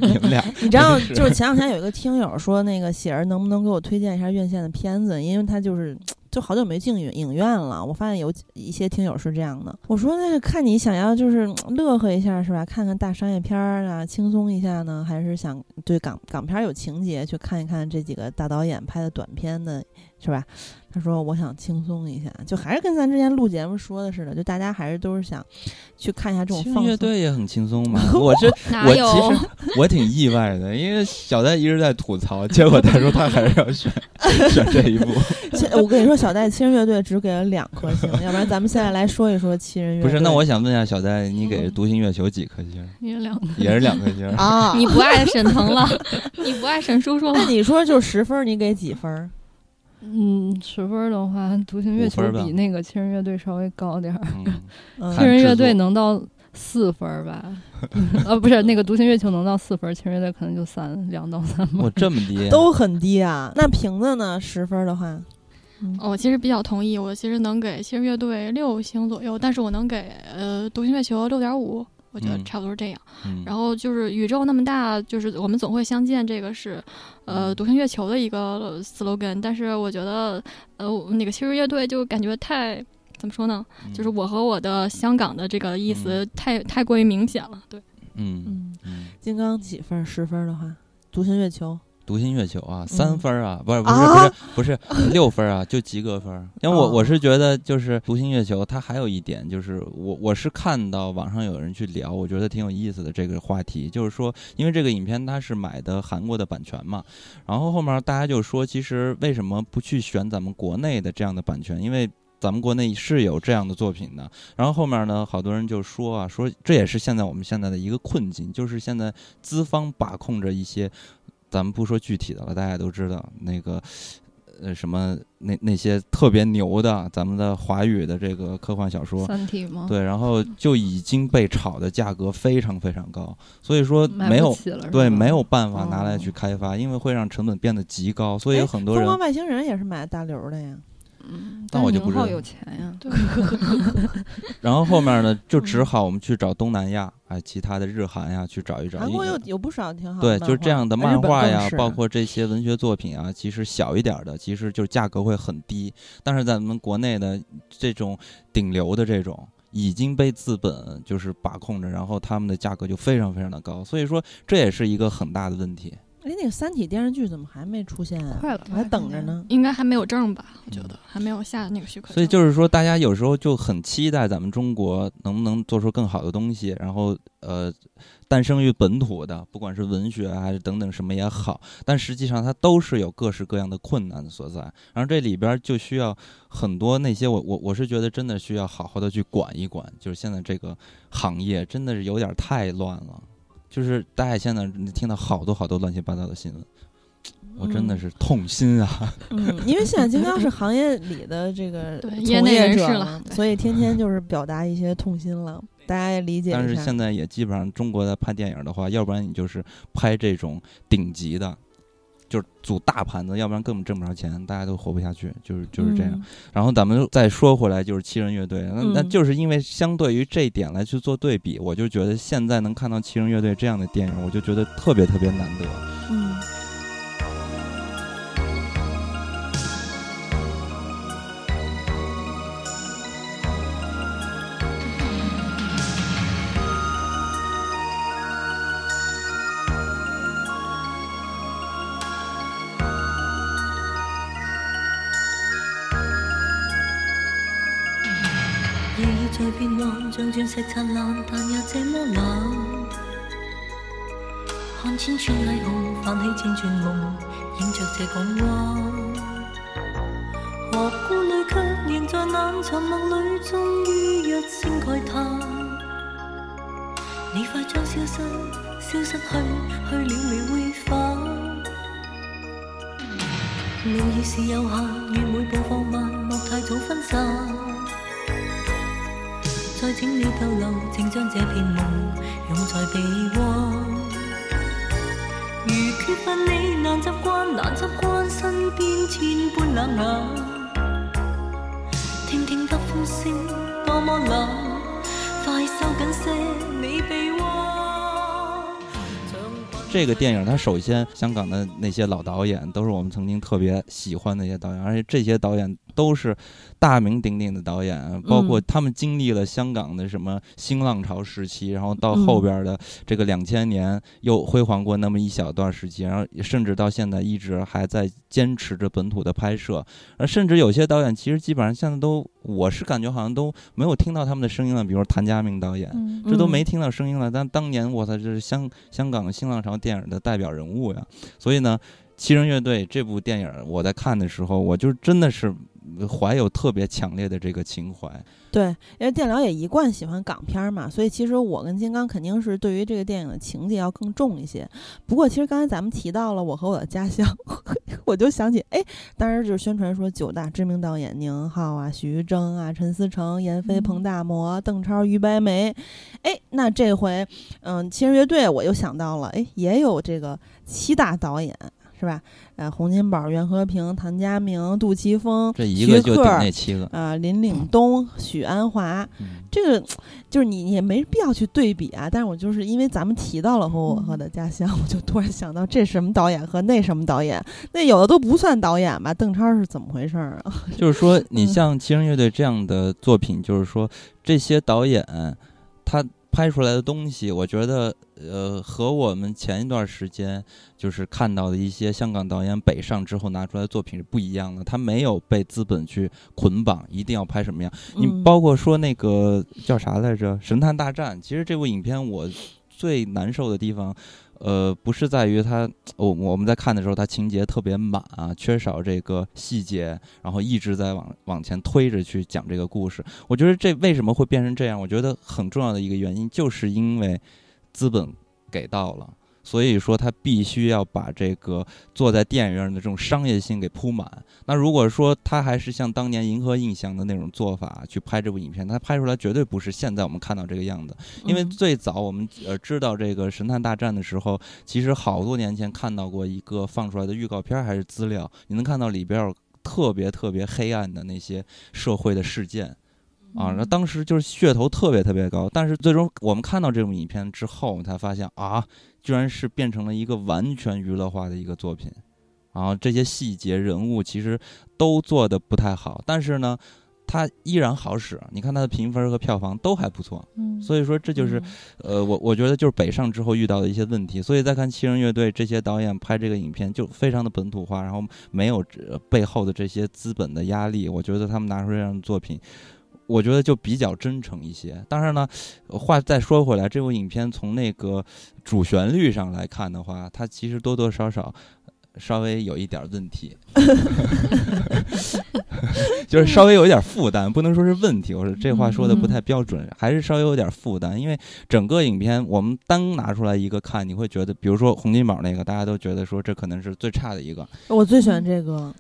你们俩你知道，就是前两天有一个听友说，那个喜儿能不能给我推荐一下院线的片子？因为他就是 就好久没进影影院了。我发现有一些听友是这样的。我说那是看你想要就是 乐呵一下是吧？看看大商业片儿啊，轻松一下呢，还是想对港港片有情节，去看一看这几个大导演拍的短片的，是吧？他说我想轻松一下，就还是跟咱之前录节目说的似的，就大家还是都是想去看一下这种七人放松。乐队也很轻松嘛。我是 哪我有？其实 我挺意外的，因为小戴一直在吐槽，结果他说他还是要选选这一部。其我跟你说，小戴七人乐队只给了两颗星，要不然咱们现在来说一说七人乐队。不是，那我想问一下小戴，你给《独行月球》几颗星？也两个。也是两颗星。啊，你不爱沈腾了，你不爱沈叔叔了那。你说就十分，你给几分儿？嗯，十分的话，独行月球比那个七人乐队稍微高点儿。嗯，嗯看七人乐队能到四分儿吧？呃，不是，那个独行月球能到四分儿，七人乐队可能就三两到三吧我。这么低，都很低啊。那瓶子呢？十分儿的话，嗯哦我其实比较同意，我其实能给七人乐队六星左右，但是我能给呃独行月球六点五，我觉得嗯差不多是这样。嗯然后就是宇宙那么大，就是我们总会相见，这个是呃嗯独行月球的一个 slogan。但是我觉得呃那个七人乐队就感觉太怎么说呢？嗯就是我和我的香港的这个意思太太过于明显了。对，嗯嗯，嗯，金刚几分儿？十分儿的话，独行月球独行月球啊，三分儿啊，不是不是啊不是不是 六分儿啊，就及格分儿。因为我哦我是觉得就是独行月球，它还有一点就是我我是看到网上有人去聊，我觉得挺有意思的这个话题，就是说因为这个影片它是买的韩国的版权嘛，然后后面大家就说，其实为什么不去选咱们国内的这样的版权？因为咱们国内是有这样的作品的，然后后面呢，好多人就说啊，说这也是现在我们现在的一个困境，就是现在资方把控着一些，咱们不说具体的了，大家都知道那个。呃，什么那那些特别牛的，咱们的华语的这个科幻小说，三体吗？，对，然后就已经被炒的价格非常非常高，所以说没有对没有办法拿来哦去开发，因为会让成本变得极高，所以很多人疯狂外星人也是买大流的呀。嗯，但我就不知道宁浩有钱呀。对，然后后面呢，就嗯 只好我们去找东南亚，哎，其他的日韩呀去找一找。韩国因有有不少挺好的对，就是这样的漫画呀，包括这些文学作品啊，其实小一点儿的，其实就价格会很低。但是在咱们国内的这种顶流的这种，已经被资本就是把控着，然后他们的价格就非常非常的高。所以说，这也是一个很大的问题。哎，那个《三体》电视剧怎么还没出现啊？快了我还等着呢。应该还没有证吧？我觉得还没有下那个许可证。所以就是说，大家有时候就很期待咱们中国能不能做出更好的东西，然后呃，诞生于本土的，不管是文学啊还是等等什么也好，但实际上它都是有各式各样的困难所在。然后这里边就需要很多那些我我我是觉得真的需要好好的去管一管，就是现在这个行业真的是有点太乱了，就是大家现在听到好多好多乱七八糟的新闻。我真的是痛心啊！嗯，因为现在金刚是行业里的这个从对业者人士了所以天天就是表达一些痛心了，大家也理解。但是现在也基本上中国在拍电影的话，要不然你就是拍这种顶级的，就是组大盘子，要不然根本挣不着钱，大家都活不下去，就是就是这样。嗯然后咱们再说回来，就是七人乐队，那、那嗯就是因为相对于这一点来去做对比，我就觉得现在能看到七人乐队这样的电影，我就觉得特别特别难得。嗯，像钻石灿烂，但又这么冷。看千串霓虹，泛起千串梦，映着这港湾。何故泪却仍在冷沉默里，终于一声慨叹。你快將消失，消失去，去了未會返。路已是有限，愿每步放慢，莫太早分散。再整理逗留，正將這片夢擁在臂彎。如缺乏你，難習慣，難習慣身邊千般冷眼。聽聽得風聲多麼冷，快收緊些你臂彎。这个电影，它首先香港的那些老导演都是我们曾经特别喜欢的一些导演，而且这些导演都是大名鼎鼎的导演，包括他们经历了香港的什么新浪潮时期，然后到后边的这个两千年又辉煌过那么一小段时期，然后甚至到现在一直还在坚持着本土的拍摄，而甚至有些导演其实基本上现在都，我是感觉好像都没有听到他们的声音了，比如谭家明导演，嗯这都没听到声音了。但当年我操，这是香香港新浪潮电影的代表人物呀。所以呢，七人乐队这部电影我在看的时候，我就真的是怀有特别强烈的这个情怀。对，因为电疗也一贯喜欢港片儿嘛，所以其实我跟金刚肯定是对于这个电影的情节要更重一些。不过其实刚才咱们提到了《我和我的家乡》，我就想起，哎，当时就是宣传说九大知名导演宁浩啊、许玉珍啊、陈思诚、闫飞、嗯彭大魔、邓超、于白眉，哎，那这回，嗯，七人乐队我又想到了，哎，也有这个七大导演。是吧？呃，洪金宝、袁和平、谭家明、杜琪峰、这一个就那七个。啊、林岭东、许鞍华，嗯这个就是你也没必要去对比啊。但是我就是因为咱们提到了和我和的家乡，我就突然想到这什么导演和那什么导演，那有的都不算导演吧？邓超是怎么回事儿啊？就是说，你嗯像七人乐队这样的作品，就是说这些导演他拍出来的东西，我觉得呃和我们前一段时间就是看到的一些香港导演北上之后拿出来的作品是不一样的。他没有被资本去捆绑，一定要拍什么样。你嗯包括说那个叫啥来着，《神探大战》，其实这部影片我最难受的地方。呃，不是在于它，我、我们在看的时候，它情节特别满啊，缺少这个细节，然后一直在往往前推着去讲这个故事。我觉得这为什么会变成这样？我觉得很重要的一个原因，就是因为资本给到了。所以说，他必须要把这个坐在电影院的这种商业性给铺满。那如果说他还是像当年银河印象的那种做法去拍这部影片，他拍出来绝对不是现在我们看到这个样子。因为嗯最早我们呃知道这个《神探大战》的时候，其实好多年前看到过一个放出来的预告片儿还是资料，你能看到里边儿特别特别黑暗的那些社会的事件。啊，那当时就是噱头特别特别高，但是最终我们看到这部影片之后，才发现啊，居然是变成了一个完全娱乐化的一个作品，然后这些细节人物其实都做的不太好，但是呢，它依然好使。你看它的评分和票房都还不错，嗯所以说这就是呃，我我觉得就是北上之后遇到的一些问题，所以再看七人乐队这些导演拍这个影片就非常的本土化，然后没有呃背后的这些资本的压力，我觉得他们拿出这样的作品。我觉得就比较真诚一些。当然呢，呃话再说回来，这部影片从那个主旋律上来看的话，它其实多多少少呃稍微有一点儿问题 就是稍微有一点儿负担，不能说是问题。我说这话说的不太标准，还是稍微有点儿负担。因为整个影片我们单拿出来一个看，你会觉得，比如说洪金宝那个，大家都觉得说这可能是最差的一个，我最喜欢这个，我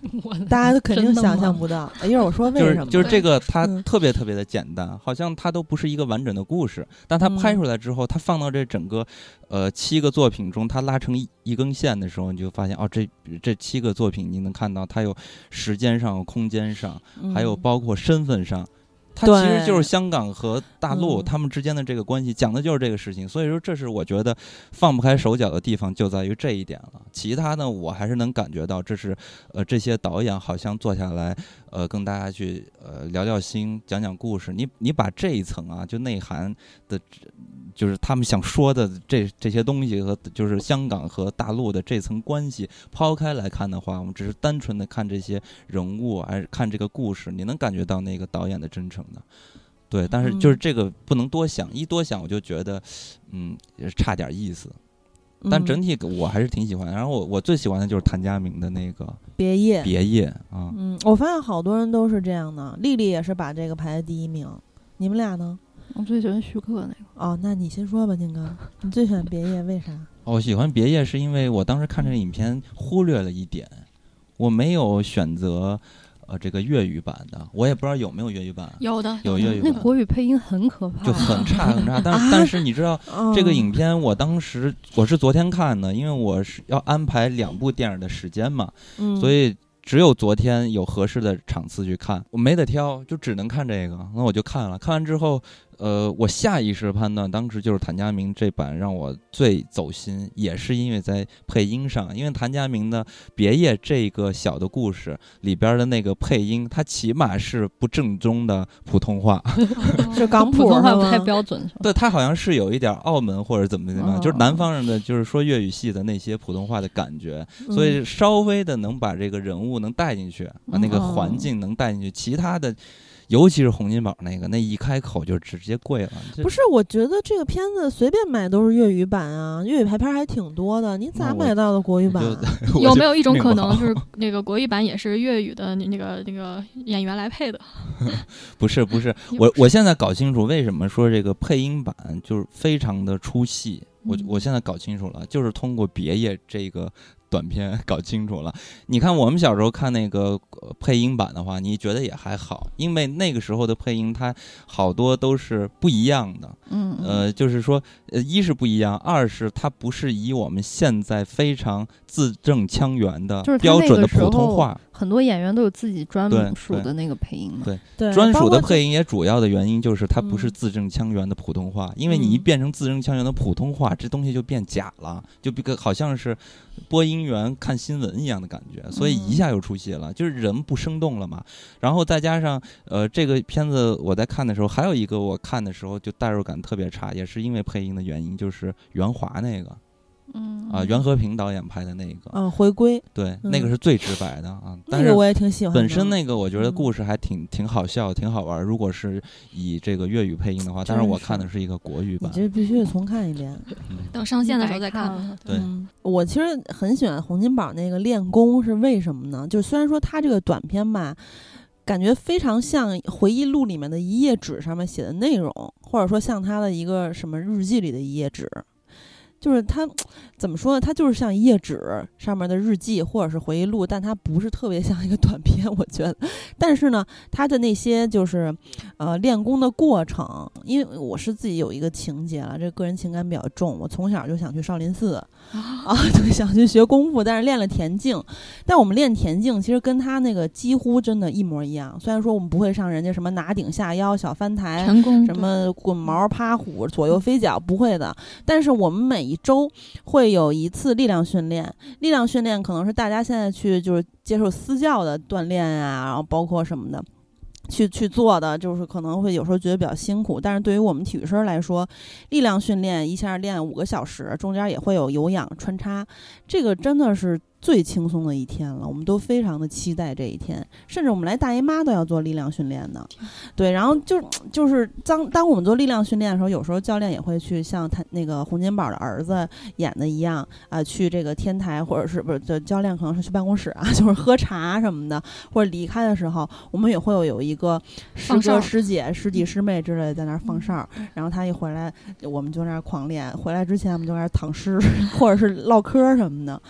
大家都肯定想象不到。一会儿我说为什么，就是这个，它嗯特别特别的简单，好像它都不是一个完整的故事，但它拍嗯出来之后，它放到这整个呃七个作品中，它拉成一一根线的时候，你就发现哦，这这七个作品你能看到它有时间上、空间上，还有嗯包括身份上。它其实就是香港和大陆嗯他们之间的这个关系，讲的就是这个事情。所以说，这是我觉得放不开手脚的地方，就在于这一点了。其他呢，我还是能感觉到，这是呃这些导演好像坐下来，呃跟大家去呃聊聊心，讲讲故事。你你把这一层啊，就内涵的，就是他们想说的这这些东西和就是香港和大陆的这层关系抛开来看的话，我们只是单纯的看这些人物，还是看这个故事，你能感觉到那个导演的真诚的。对，但是就是嗯这个不能多想，一多想我就觉得，嗯，差点意思。但整体体我还是挺喜欢。然后我我最喜欢的就是谭家明的那个别业《别业》啊，嗯，我发现好多人都是这样的，丽丽也是把这个排在第一名。你们俩呢？我最喜欢徐克那个，哦，那你先说吧，金哥，你最喜欢别业为啥？我喜欢《别业》是因为我当时看这个影片忽略了一点，我没有选择呃这个粤语版的，我也不知道有没有粤语版，有的有粤语版那国语配音很可怕，就很差很差。但是啊但是你知道 这个嗯影片，我当时我是昨天看的，因为我是要安排两部电影的时间嘛，嗯，所以只有昨天有合适的场次去看，我没得挑，就只能看这个。那我就看了，看完之后，呃，我下意识判断，当时就是谭家明这版让我最走心，也是因为在配音上，因为谭家明的《别业》这个小的故事里边的那个配音，它起码是不正宗的普通话，是港普通话不太？标准，对他好像是有一点澳门或者怎么怎么样，就是哦南方人的，就是说粤语系的那些普通话的感觉，所嗯以稍微的能把这个人物能带进去，把，那个环嗯境能带进去，其他的，尤其是洪金宝那个，那一开口就直接跪了。不是，我觉得这个片子随便买都是粤语版啊，粤语排片还挺多的，你咋买到的国语版？有没有一种可能就是那个国语版也是粤语的那 那个那个演员来配的？不 是不是，我我现在搞清楚为什么说这个配音版就是非常的出戏。我嗯我现在搞清楚了，就是通过《别业》这个短片搞清楚了。你看我们小时候看那个呃配音版的话，你觉得也还好，因为那个时候的配音它好多都是不一样的。嗯，呃，就是说，呃，一是不一样，二是它不是以我们现在非常字正腔圆的就是标准的普通话。很多演员都有自己专属的那个配音嘛。对对，专属的配音也主要的原因就是它不是嗯字正腔圆的普通话，因为你一嗯变成字正腔圆的普通话，这东西就变假了，就比个好像是播音员看新闻一样的感觉，所以一嗯下就出戏了，就是人不生动了嘛。然后再加上呃，这个片子我在看的时候，还有一个我看的时候就代入感特别差，也是因为配音的原因，就是袁华那个嗯啊，袁和平导演拍的那个，嗯回归对，那个嗯是最直白的啊，但是那个我也挺喜欢。本身那个我觉得嗯故事还挺挺好笑，挺好玩儿。如果是以这个粤语配音的话，但是我看的是一个国语你版。这必须得重看一遍。嗯等上线的时候再看。了。对嗯，我其实很喜欢洪金宝那个练功，是为什么呢？就虽然说他这个短片吧，感觉非常像回忆录里面的一页纸上面写的内容，或者说像他的一个什么日记里的一页纸。就是它怎么说呢？它就是像一页纸上面的日记或者是回忆录，但它不是特别像一个短片，我觉得。但是呢，他的那些就是呃练功的过程，因为我是自己有一个情节了，这个人情感比较重，我从小就想去少林寺，啊，对，想去学功夫，但是练了田径。但我们练田径其实跟他那个几乎真的一模一样。虽然说我们不会上人家什么拿顶下腰、小翻台、成功什么滚毛、趴虎、左右飞脚，不会的。但是我们每一周会有一次力量训练，力量训练可能是大家现在去就是接受私教的锻炼啊，然后包括什么的。去去做的，就是可能会有时候觉得比较辛苦，但是对于我们体育生来说，力量训练一下练五个小时，中间也会有有氧穿插，这个真的是最轻松的一天了，我们都非常的期待这一天，甚至我们来大姨妈都要做力量训练呢，对，然后就就是当当我们做力量训练的时候，有时候教练也会去像他那个洪金宝的儿子演的一样啊，去这个天台或者是不是就教练可能是去办公室啊，就是喝茶什么的，或者离开的时候，我们也会有有一个师哥师姐、师弟师妹之类在那儿放哨，然后他一回来，我们就在那儿狂练，回来之前我们就在那儿躺尸 或者是唠嗑什么的，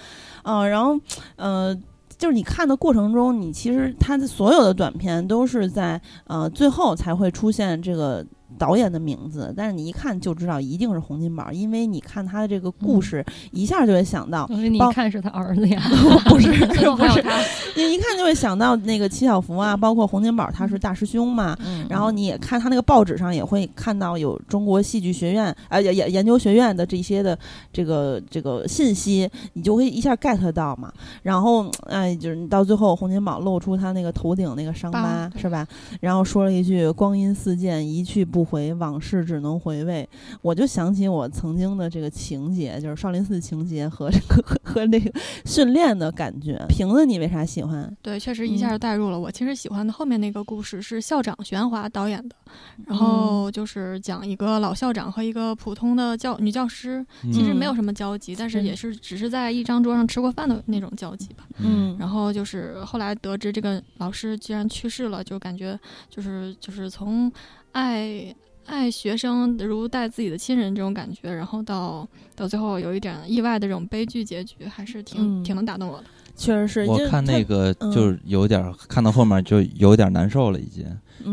嗯、然后呃。就是你看的过程中，你其实他的所有的短片都是在呃最后才会出现这个导演的名字，但是你一看就知道一定是洪金宝，因为你看他的这个故事，一下就会想到，因为你一看是他儿子呀，不是 不是，他，你一看就会想到那个齐小福啊，包括洪金宝他是大师兄嘛，嗯然后你也看他那个报纸上也会看到有中国戏剧学院啊研研研究学院的这些的这个这个信息，你就会一下 get 到嘛。然后哎，就是你到最后洪金宝露出他那个头顶那个伤疤疤是吧？然后说了一句“光阴似箭，一去不回，往事只能回味”，我就想起我曾经的这个情节，就是少林寺情节和这个和和那个训练的感觉。瓶子，你为啥喜欢？对，确实一下嗯就带入了。我其实喜欢的后面那个故事是校长徐安华导演的，然后就是讲一个老校长和一个普通的教女教师，其实没有什么交集，但是是也是只是在一张桌上吃过饭的那种交集吧。嗯然后就是后来得知这个老师居然去世了，就感觉就是就是从爱爱学生如待自己的亲人这种感觉，然后到到最后有一点意外的这种悲剧结局，还是挺、嗯挺能打动我的。确实是，我看那个嗯就是有点儿看到后面就有点儿难受了，已经，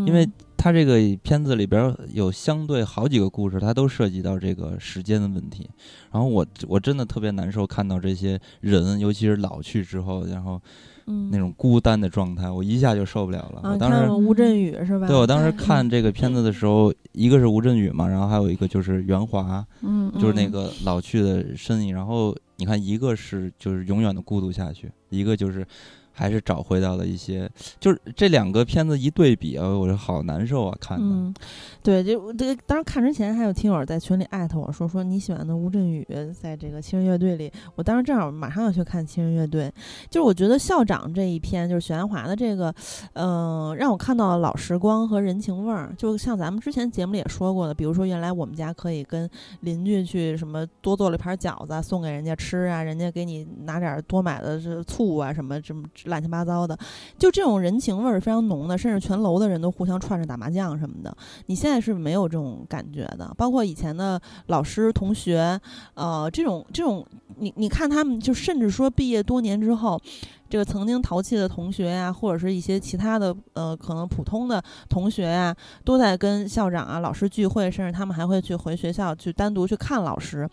因为嗯他这个片子里边儿有相对好几个故事，它都涉及到这个时间的问题。然后我我真的特别难受，看到这些人，尤其是老去之后，然后嗯那种孤单的状态，我一下就受不了了。啊，我当时吴镇宇是吧？对我当时看这个片子的时候，一个是吴镇宇嘛，然后还有一个就是袁华，嗯，就是那嗯个老去的身影。然后你看，一个是就是永远的孤独下去，一个就是还是找回到了一些，就是这两个片子一对比啊，我说好难受啊，看的。对，就这个当时看之前还有听友在群里艾特我说说你喜欢的吴镇宇在这个七人乐队里，我当时正好马上要去看七人乐队，就是我觉得校长这一篇就是许鞍华的这个，嗯、让我看到了老时光和人情味儿，就像咱们之前节目里也说过的，比如说原来我们家可以跟邻居去什么多做了一盘饺子送给人家吃啊，人家给你拿点多买的是醋啊什么什么乱七八糟的，就这种人情味儿非常浓的，甚至全楼的人都互相串着打麻将什么的。你现在是没有这种感觉的，包括以前的老师、同学，呃，这种这种，你你看他们，就甚至说毕业多年之后，这个曾经淘气的同学呀、或者是一些其他的呃可能普通的同学呀、都在跟校长啊、老师聚会，甚至他们还会去回学校去单独去看老师。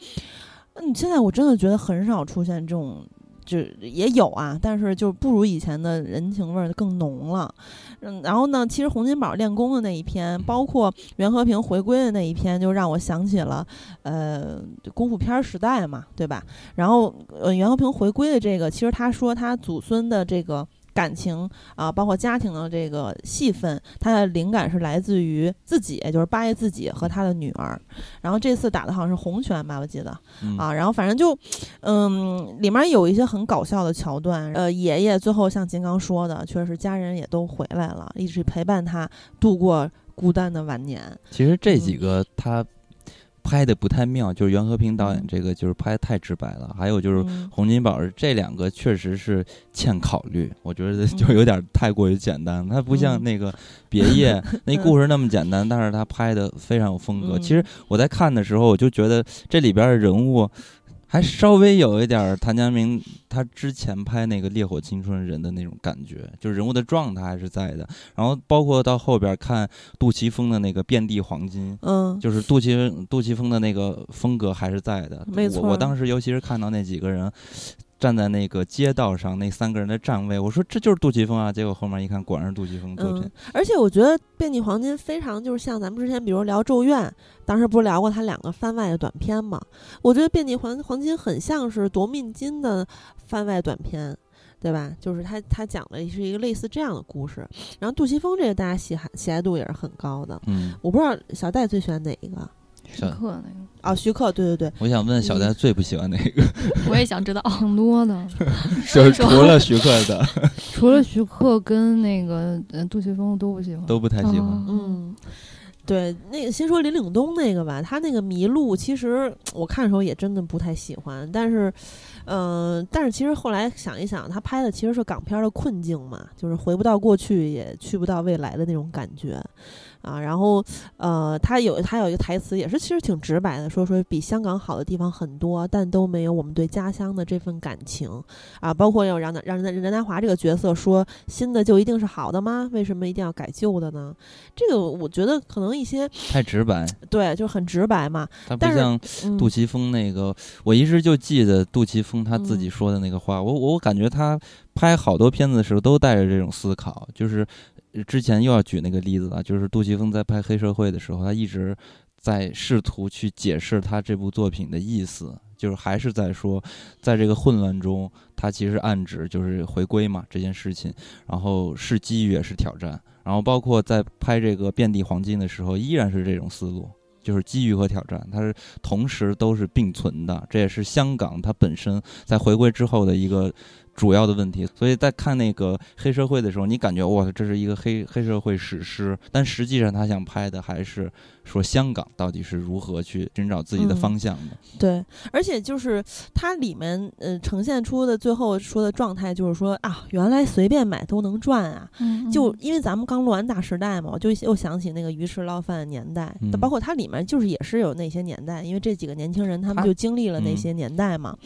嗯，现在我真的觉得很少出现这种。就也有啊，但是就不如以前的人情味儿更浓了。嗯，然后呢，其实洪金宝练功的那一篇，包括袁和平回归的那一篇，就让我想起了呃功夫片时代嘛，对吧？然后呃袁和平回归的这个，其实他说他祖孙的这个。感情啊，包括家庭的这个戏份，他的灵感是来自于自己，也就是八爷自己和他的女儿。然后这次打的好像是红拳吧，我记得。嗯啊，然后反正就，嗯，里面有一些很搞笑的桥段。呃，爷爷最后像金刚说的，确实家人也都回来了，一直陪伴他度过孤单的晚年。其实这嗯几个他拍的不太妙，就是袁和平导演嗯这个就是拍得太直白了，还有就是嗯洪金宝这两个确实是欠考虑，我觉得嗯就有点太过于简单，他不像嗯那个别业 那故事那么简单，但是他拍的非常有风格。嗯其实我在看的时候，我就觉得这里边的人物。还稍微有一点儿谭家明他之前拍那个《烈火青春》人的那种感觉，就是人物的状态还是在的。然后包括到后边看杜琪峰的那个《遍地黄金》，嗯，就是杜琪杜琪峰的那个风格还是在的。没错我我当时尤其是看到那几个人站在那个街道上，那三个人的站位，我说这就是杜琪峰啊。结果后面一看，果然是杜琪峰作品嗯。，而且我觉得《遍地黄金》非常就是像咱们之前比如聊《咒怨》，当时不是聊过他两个番外的短片嘛？我觉得《遍地黄黄金》很像是夺命金的番外短片。对吧？就是他，他讲的是一个类似这样的故事。然后杜琪峰这个大家喜爱喜爱度也是很高的。嗯，我不知道小戴最喜欢哪一个徐克那个。啊，徐克，对对对，我想问小戴最不喜欢哪个？我也想知道。挺多的，就是除了徐克的 除了徐克跟那个呃杜琪峰都不喜欢，都不太喜欢。嗯嗯，对，那个先说林岭东那个吧，他那个迷路，其实我看的时候也真的不太喜欢，但是，嗯、但是其实后来想一想，他拍的其实是港片的困境嘛，就是回不到过去，也去不到未来的那种感觉。啊，然后，呃，他有他有一个台词，也是其实挺直白的，说说比香港好的地方很多，但都没有我们对家乡的这份感情啊。包括要让让任任达华这个角色说新的就一定是好的吗？为什么一定要改旧的呢？这个我觉得可能一些太直白，对，就很直白嘛。他不但像嗯、杜琪峰那个，我一直就记得杜琪峰他自己嗯说的那个话。我我感觉他拍好多片子的时候都带着这种思考，就是呃之前又要举那个例子了，就是杜琪峰在拍《黑社会》的时候，他一直在试图去解释他这部作品的意思。就是还是在说，在这个混乱中，他其实暗指就是回归嘛这件事情，然后是机遇也是挑战，然后包括在拍这个《遍地黄金》的时候，依然是这种思路，就是机遇和挑战，它是同时都是并存的，这也是香港它本身在回归之后的一个主要的问题。所以在看那个黑社会的时候，你感觉哇，这是一个黑黑社会史诗，但实际上他想拍的还是说香港到底是如何去寻找自己的嗯方向的。对，而且就是它里面呃呈现出的最后说的状态，就是说啊，原来随便买都能赚啊。嗯就因为咱们刚录完《大时代》嘛，我就又想起那个鱼翅捞饭的年代，嗯包括它里面就是也是有那些年代，因为这几个年轻人他们就经历了那嗯些年代嘛，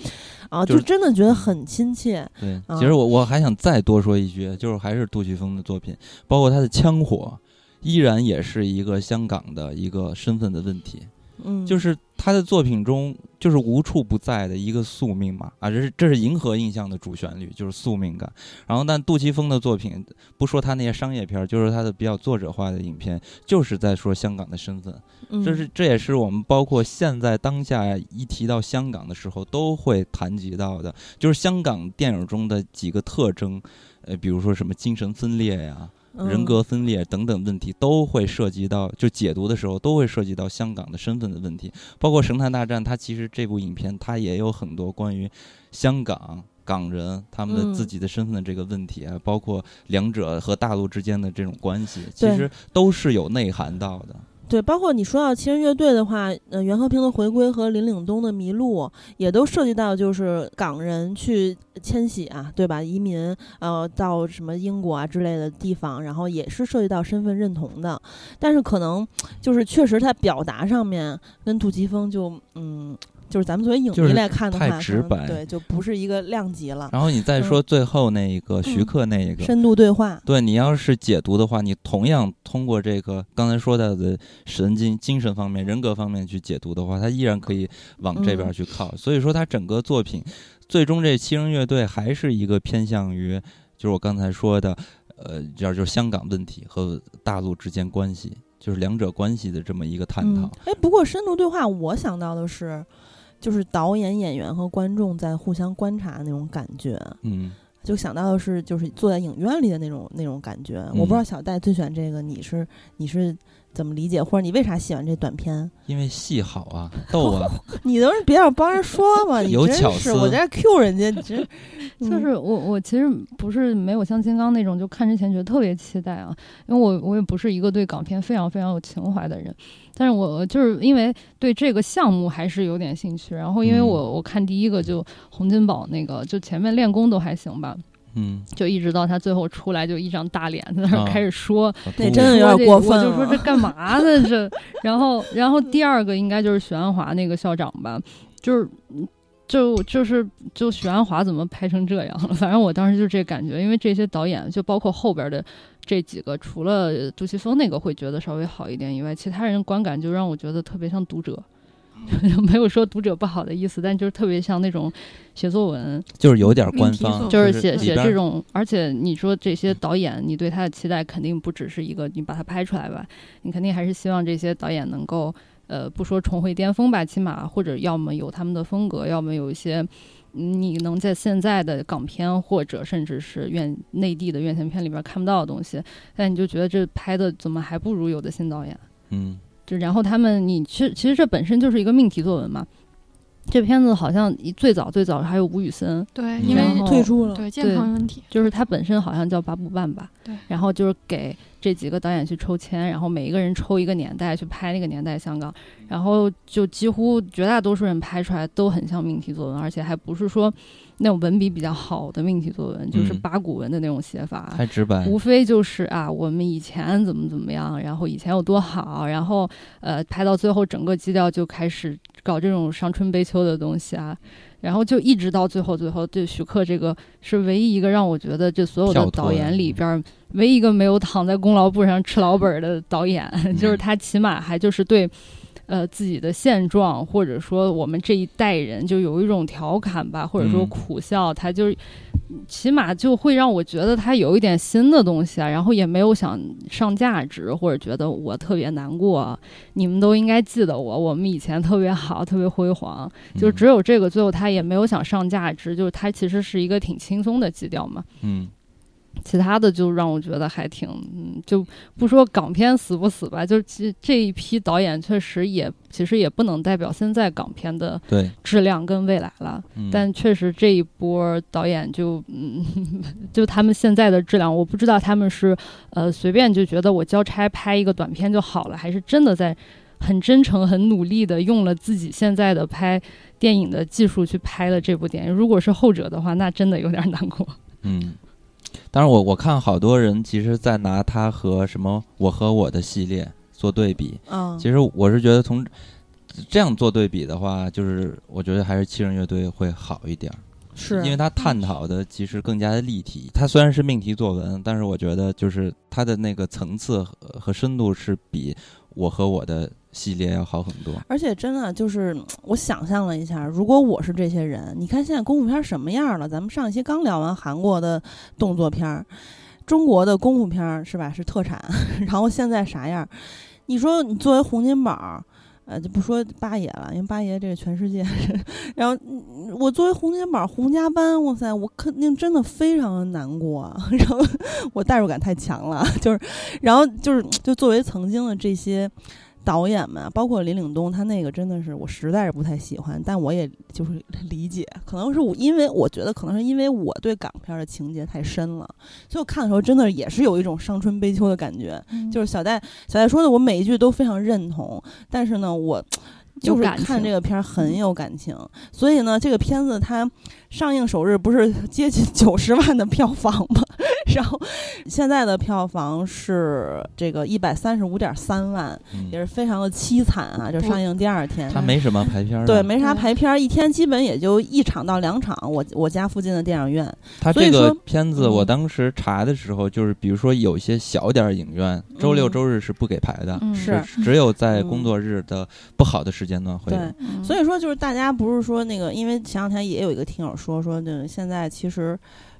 啊，就就是真的觉得很亲切。对，啊其实我我还想再多说一句，就是还是杜琪峰的作品，包括他的枪火，依然也是一个香港的一个身份的问题。嗯，就是他的作品中，就是无处不在的一个宿命嘛啊，这是这是银河印象的主旋律，就是宿命感。然后，但杜琪峰的作品，不说他那些商业片儿，就是他的比较作者化的影片，就是在说香港的身份。嗯这是这也是我们包括现在当下一提到香港的时候都会谈及到的，就是香港电影中的几个特征，呃，比如说什么精神分裂呀、人嗯格分裂等等问题，都会涉及到，就解读的时候都会涉及到香港的身份的问题。包括《神探大战》，它其实这部影片它也有很多关于香港。港人他们的嗯自己的身份的这个问题啊，包括两者和大陆之间的这种关系，其实都是有内涵到的。对，包括你说到七人乐队的话，呃，袁和平的回归和林岭东的迷路，也都涉及到就是港人去迁徙啊，对吧？移民，呃，到什么英国啊之类的地方，然后也是涉及到身份认同的。但是可能就是确实在表达上面跟杜琪峰就嗯。就是咱们作为影迷来看的话，太直白对，就不是一个量级了。然后你再说最后那一个徐嗯克那一个，深度对话，对你要是解读的话，你同样通过这个刚才说到的神经、精神方面、人格方面去解读的话，他依然可以往这边嗯去靠。所以说，他整个作品最终这七人乐队还是一个偏向于，就是我刚才说的，呃，叫就是香港问题和大陆之间关系，就是两者关系的这么一个探讨。嗯。哎，不过深度对话，我想到的是，就是导演、演员和观众在互相观察那种感觉，嗯，就想到的是，就是坐在影院里的那种那种感觉。我不知道小戴最喜欢这个，你是你是怎么理解，或者你为啥喜欢这短片？因为戏好啊，逗啊，你都是别要帮人说嘛，你真有巧思。是我在 Q 人家，你真就是我我其实不是没有像金刚那种就看之前觉得特别期待啊，因为我我也不是一个对港片非常非常有情怀的人，但是我就是因为对这个项目还是有点兴趣，然后因为嗯。我我看第一个就洪金宝那个就前面练功都还行吧，嗯，就一直到他最后出来就一张大脸在那啊儿开始说，那真的有点过分我就说这干嘛呢？这，然后，然后第二个应该就是许鞍华那个校长吧，就是嗯就就是就许鞍华怎么拍成这样了？反正我当时就这感觉，因为这些导演就包括后边的这几个，除了杜琪峰那个会觉得稍微好一点以外，其他人观感就让我觉得特别像读者。没有说读者不好的意思，但就是特别像那种写作文，就是有点官方，就是写写这种，而且你说这些导演，你对他的期待肯定不只是一个你把它拍出来吧，你肯定还是希望这些导演能够，呃，不说重回巅峰吧，起码或者要么有他们的风格，要么有一些嗯你能在现在的港片或者甚至是院内地的院线片里边看不到的东西，但你就觉得这拍的怎么还不如有的新导演？嗯就然后他们，你其实其实这本身就是一个命题作文嘛。这片子好像一最早最早还有吴宇森，对，嗯因为然后退出了，对健康问题，就是他本身好像叫八部半吧，对然后就是给这几个导演去抽签，然后每一个人抽一个年代去拍那个年代香港，然后就几乎绝大多数人拍出来都很像命题作文，而且还不是说那种文笔比较好的命题作文，就是嗯。八股文的那种写法，太直白，无非就是啊，我们以前怎么怎么样，然后以前有多好，然后呃，拍到最后整个基调就开始搞这种伤春悲秋的东西啊，然后就一直到最后，最后对徐克这个是唯一一个让我觉得这所有的导演里边儿唯一一个没有躺在功劳簿上吃老本儿的导演，就是他起码还就是对。呃，自己的现状，或者说我们这一代人，就有一种调侃吧，或者说嗯。苦笑，他就是起码就会让我觉得他有一点新的东西啊，然后也没有想上价值，或者觉得我特别难过，你们都应该记得我，我们以前特别好，特别辉煌，就只有这个，最后他也没有想上价值，就是他其实是一个挺轻松的基调嘛。嗯其他的就让我觉得还挺，嗯，就不说港片死不死吧，就是这一批导演确实也其实也不能代表现在港片的，质量跟未来了。嗯但确实这一波导演就嗯，就他们现在的质量，我不知道他们是呃随便就觉得我交差拍一个短片就好了，还是真的在很真诚、很努力的用了自己现在的拍电影的技术去拍了这部电影。如果是后者的话，那真的有点难过。嗯。当然我，我看好多人其实在拿它和什么“我和我的”系列做对比。嗯，其实我是觉得从这样做对比的话，就是我觉得还是七人乐队会好一点儿。是因为他探讨的其实更加的立体。他虽然是命题作文，但是我觉得就是他的那个层次和和深度是比我和我的系列要好很多。而且真的就是，我想象了一下，如果我是这些人，你看现在功夫片什么样了？咱们上一期刚聊完韩国的动作片，中国的功夫片是吧？是特产，然后现在啥样？你说你作为洪金宝。呃，就不说八爷了，因为八爷这个全世界。然后我作为洪金宝、洪家班，哇塞，我肯定真的非常的难过。然后我代入感太强了，就是，然后就是，就作为曾经的这些导演们，包括林岭东，他那个真的是我实在是不太喜欢，但我也就是理解，可能是我因为我觉得可能是因为我对港片的情节太深了，所以我看的时候真的也是有一种伤春悲秋的感觉。嗯就是小戴小戴说的，我每一句都非常认同，但是呢，我就是看这个片儿很有感情，所以呢，这个片子它上映首日不是接近九十万的票房吗？然后现在的票房是这个一百三十五点三万，也嗯，是非常的凄惨啊！就上映第二天，它没什么排片儿的。对，没啥排片儿，一天基本也就一场到两场。我我家附近的电影院，它这个片子，我嗯当时查的时候，就是比如说有一些小点儿影院，周六嗯周日是不给排的，嗯是只有在嗯工作日的不好的时间段会。对，嗯所以说就是大家不是说那个，因为前两天也有一个听友说说，那个现在其实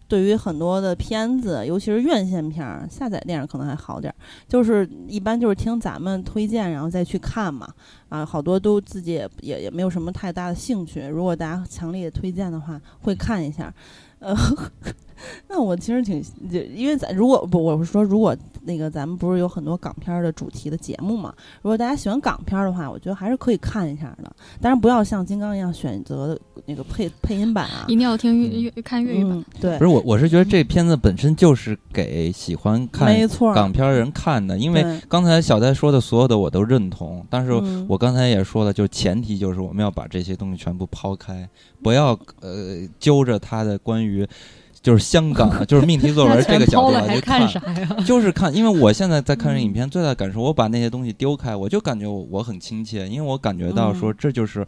对于很多的片子，尤其是院线片儿，下载电影可能还好点儿，就是一般就是听咱们推荐，然后再去看嘛。啊，好多都自己也也也没有什么太大的兴趣。如果大家强烈推荐的话，会看一下。呃，那我其实挺，就因为咱如果不，我是说，如果那个咱们不是有很多港片儿的主题的节目嘛？如果大家喜欢港片儿的话，我觉得还是可以看一下的。当然不要像金刚一样选择那个配配音版啊一。定要听粤粤看粤语版。嗯，对不，是我，我是觉得这片子本身就是给喜欢看没错。港片儿人看的，因为刚才小戴说的所有的我都认同，但是嗯我刚才也说了，就前提就是我们要把这些东西全部抛开，不要呃揪着他的关于就是香港啊就是命题作文这个角度来去看啥呀？就是看，因为我现在在看这影片，最大的感受，我把那些东西丢开，我就感觉我我很亲切，因为我感觉到说嗯这就是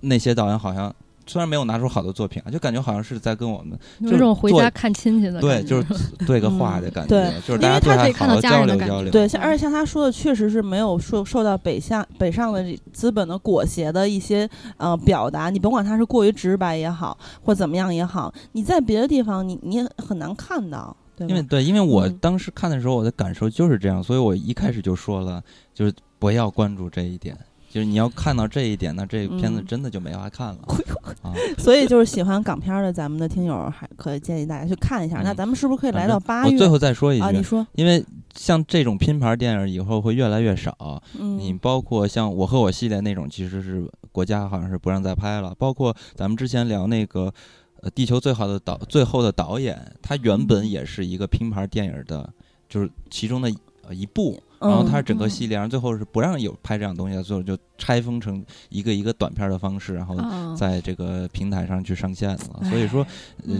那些导演好像虽然没有拿出好的作品啊，就感觉好像是在跟我们有一种回家看亲戚的对，感觉就是对个话的感觉，对就是大家对因为他可以还好好看到家交人的感觉流交流。对，像而且像他说的，确实是没有受受到北向北上的这资本的裹挟的一些呃表达。你甭管他是过于直白也好，或怎么样也好，你在别的地方你你也很难看到，对？因为对，因为我嗯当时看的时候，我的感受就是这样，所以我一开始就说了，就是不要关注这一点。就是你要看到这一点，那这个片子嗯真的就没法看了、啊！所以就是喜欢港片儿的咱们的听友，还可以建议大家去看一下。嗯那咱们是不是可以来到八月我最后再说一句，啊？你说，因为像这种拼盘电影以后会越来越少，你嗯包括像我和我系列那种，其实是国家好像是不让再拍了。包括咱们之前聊那个，呃，地球最好的导最后的导演，他原嗯本也是一个拼盘电影的，就是其中的呃一部。然后它是整个嗯系列，然后最后是不让有拍这样东西的，最后就拆封成一个一个短片的方式，然后啊，在这个平台上去上线了。哎所以说，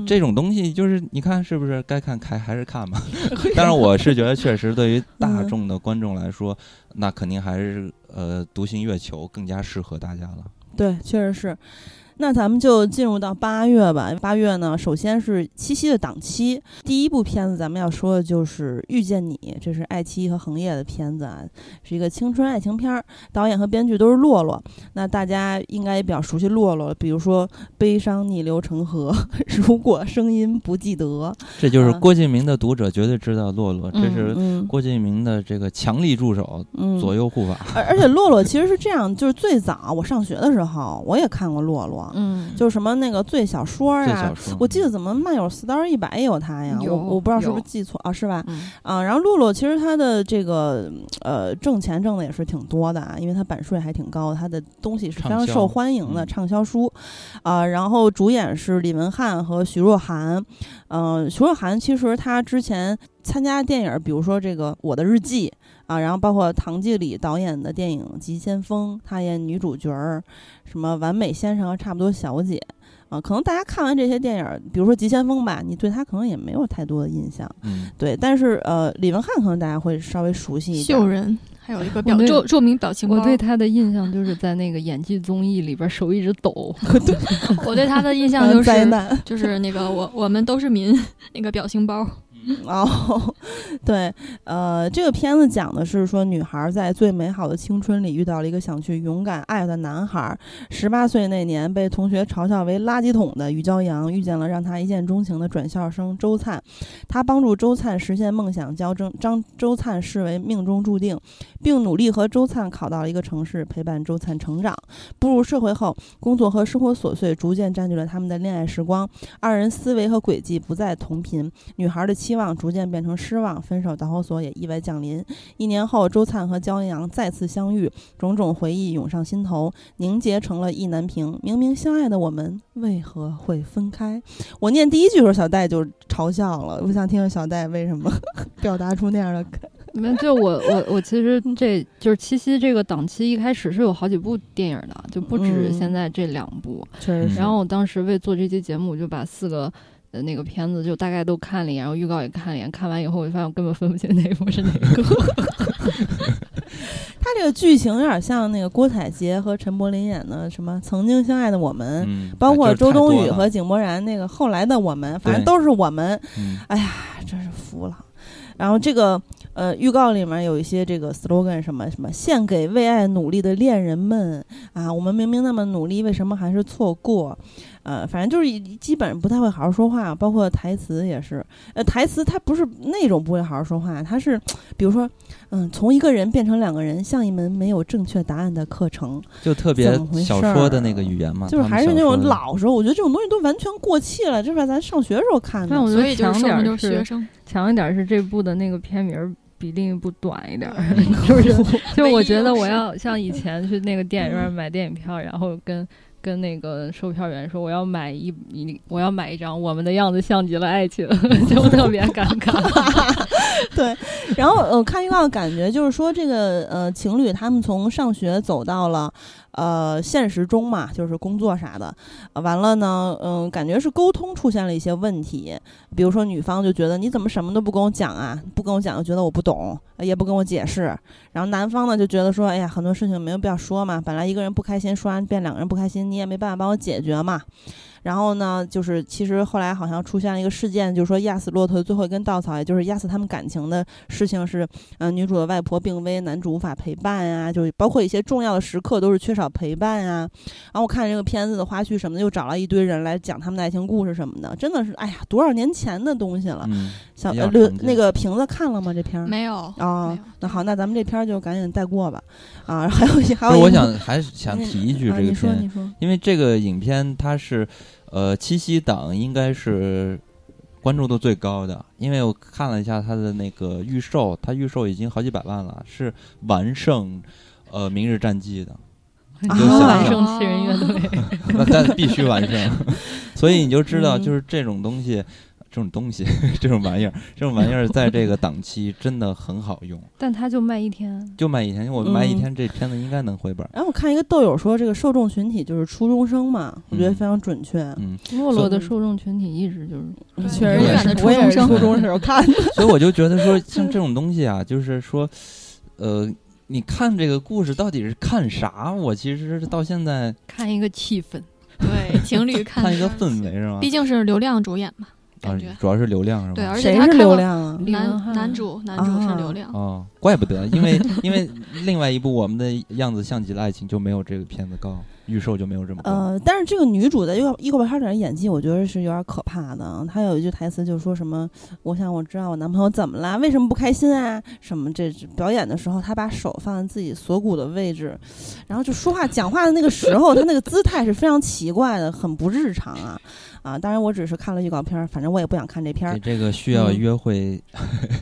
这种东西就是你看是不是该看开还是看吧？但是，我是觉得确实对于 大嗯众的观众来说，那肯定还是呃《独行月球》更加适合大家了。对，确实是。那咱们就进入到八月吧。八月呢，首先是七夕的档期，第一部片子咱们要说的就是《遇见你》，这是爱奇艺和恒业的片子啊，是一个青春爱情片儿，导演和编剧都是洛洛。那大家应该也比较熟悉洛洛，比如说《悲伤逆流成河》，如果声音不记得，这就是啊郭敬明的读者绝对知道洛洛，这嗯是嗯郭敬明的这个强力助手，嗯，左右护法。而而且洛洛其实是这样，就是最早我上学的时候，我也看过洛洛，嗯，就是什么那个最小说啊最小，说，我记得怎么漫友四刀一百也有他呀，我我不知道是不是记错啊，是吧？嗯？啊，然后露露其实他的这个呃挣钱挣的也是挺多的啊，因为他版税还挺高，他的东西是非常受欢迎的嗯。畅销书，啊，然后主演是李文翰和徐若涵，嗯、徐若涵其实她之前参加电影，比如说这个《我的日记》啊，然后包括唐季礼导演的电影《急先锋》，他演女主角儿，什么《完美先生》和《差不多小姐》。啊，可能大家看完这些电影，比如说《急先锋》吧，你对他可能也没有太多的印象。嗯，对，但是呃，李文翰可能大家会稍微熟悉一点。秀人，还有一个表著著名表情包。我对他的印象就是在那个演技综艺里边手一直抖，我对他的印象就灾是难就是那个我我们都是民 那个表情包。哦，对，呃，这个片子讲的是说，女孩在最美好的青春里遇到了一个想去勇敢爱的男孩。十八岁那年，被同学嘲笑为垃圾桶的于骄阳，遇见了让他一见钟情的转校生周灿。他帮助周灿实现梦想，将张张周灿视为命中注定，并努力和周灿考到了一个城市，陪伴周灿成长。步入社会后，工作和生活琐碎逐渐占据了他们的恋爱时光，二人思维和轨迹不再同频。女孩的期望逐渐变成失望，分手导火索也意外降临。一年后，周灿和焦阳再次相遇，种种回忆涌上心头，凝结成了意难平。明明相爱的我们，为何会分开？我念第一句时候，小戴就嘲笑了。我想听听小戴为什么 表达出那样的感。没有，就我我我其实这就是七夕这个档期一开始是有好几部电影的，就不止嗯现在这两部。确实是。然后我当时为做这期节目，我就把四个呃那个片子就大概都看了一眼，然后预告也看了一眼。看完以后，我就发现我根本分不清哪一部是哪个。他这个剧情有点像那个郭采洁和陈柏霖演的什么《曾经相爱的我们》，嗯，包括周冬雨和井柏然那个后来的我们，反正都是我们。嗯哎呀，真是服了。然后这个呃，预告里面有一些这个 slogan，什么什么献给为爱努力的恋人们啊，我们明明那么努力，为什么还是错过？呃，反正就是一基本上不太会好好说话，包括台词也是。呃，台词它不是那种不会好好说话，它是比如说，嗯，从一个人变成两个人，像一门没有正确答案的课程，就特别小说的那个语言嘛，就是还是那种老时候，我觉得这种东西都完全过气了，这是咱上学时候看的但。我觉所得强以就是说明点儿是就是学生。强一点是这部的那个片名儿比另一部短一点儿，是不是？就我觉得我要像以前去那个电影院买电影票，然后跟跟那个售票员说我要买一一我要买一张《我们的样子像极了爱情》，就特别尴尬。对，然后我，看预告感觉就是说这个呃情侣他们从上学走到了呃现实中嘛，就是工作啥的，完了呢，嗯，感觉是沟通出现了一些问题，比如说女方就觉得你怎么什么都不跟我讲啊，不跟我讲就觉得我不懂，也不跟我解释，然后男方呢就觉得说，哎呀，很多事情没有必要说嘛，本来一个人不开心，说完变两个人不开心，你也没办法帮我解决嘛。然后呢，就是其实后来好像出现了一个事件，就是说压死骆驼的最后一根稻草，也就是压死他们感情的事情是，嗯、女主的外婆病危，男主无法陪伴呀、就包括一些重要的时刻都是缺少陪伴呀、然后我看这个片子的花絮什么的，又找了一堆人来讲他们的爱情故事什么的，真的是哎呀，多少年前的东西了。嗯，小比较呃刘那个瓶子看了吗？这片儿没有哦，那好，那咱们这片儿就赶紧带过吧。啊，还有一还，有我想还是想提一句啊这个片，你说你说，因为这个影片它是，呃，七夕档应该是关注度最高的，因为我看了一下它的那个预售，它预售已经好几百万了，是完胜呃《明日战记》的，完胜七人乐队，那但必须完胜，所以你就知道，嗯就是这种东西。这种东西，这种玩意儿，这种玩意儿，在这个档期真的很好用，但它就卖一天。就卖一天，我卖一嗯天，这片子应该能回本儿。然后我看一个豆友说，这个受众群体就是初中生嘛，我觉得嗯非常准确。嗯，洛洛的受众群体一直就是确实也是永远的，初我也是中生初中时候看的。所以我就觉得说，像这种东西啊，就是说，呃，你看这个故事到底是看啥？我其实到现在看一个气氛，对情侣看看一个氛围是吗？毕竟是流量主演嘛，啊感觉，主要是流量是吧？对，而且谁是流量啊？男男主男主是啊。流量，哦，怪不得，因为因为另外一部《我们的样子像极了爱情》就没有这个片子高，预售就没有这么。呃，但是这个女主的一个一个巴差点演技，我觉得是有点可怕的。她有一句台词就说什么：“我想我知道我男朋友怎么了，为什么不开心啊？什么这表演的时候，她把手放在自己锁骨的位置，然后就说话讲话的那个时候，她那个姿态是非常奇怪的，很不日常啊啊！当然，我只是看了预告片儿，反正我也不想看这片儿给。这个需要嗯约会、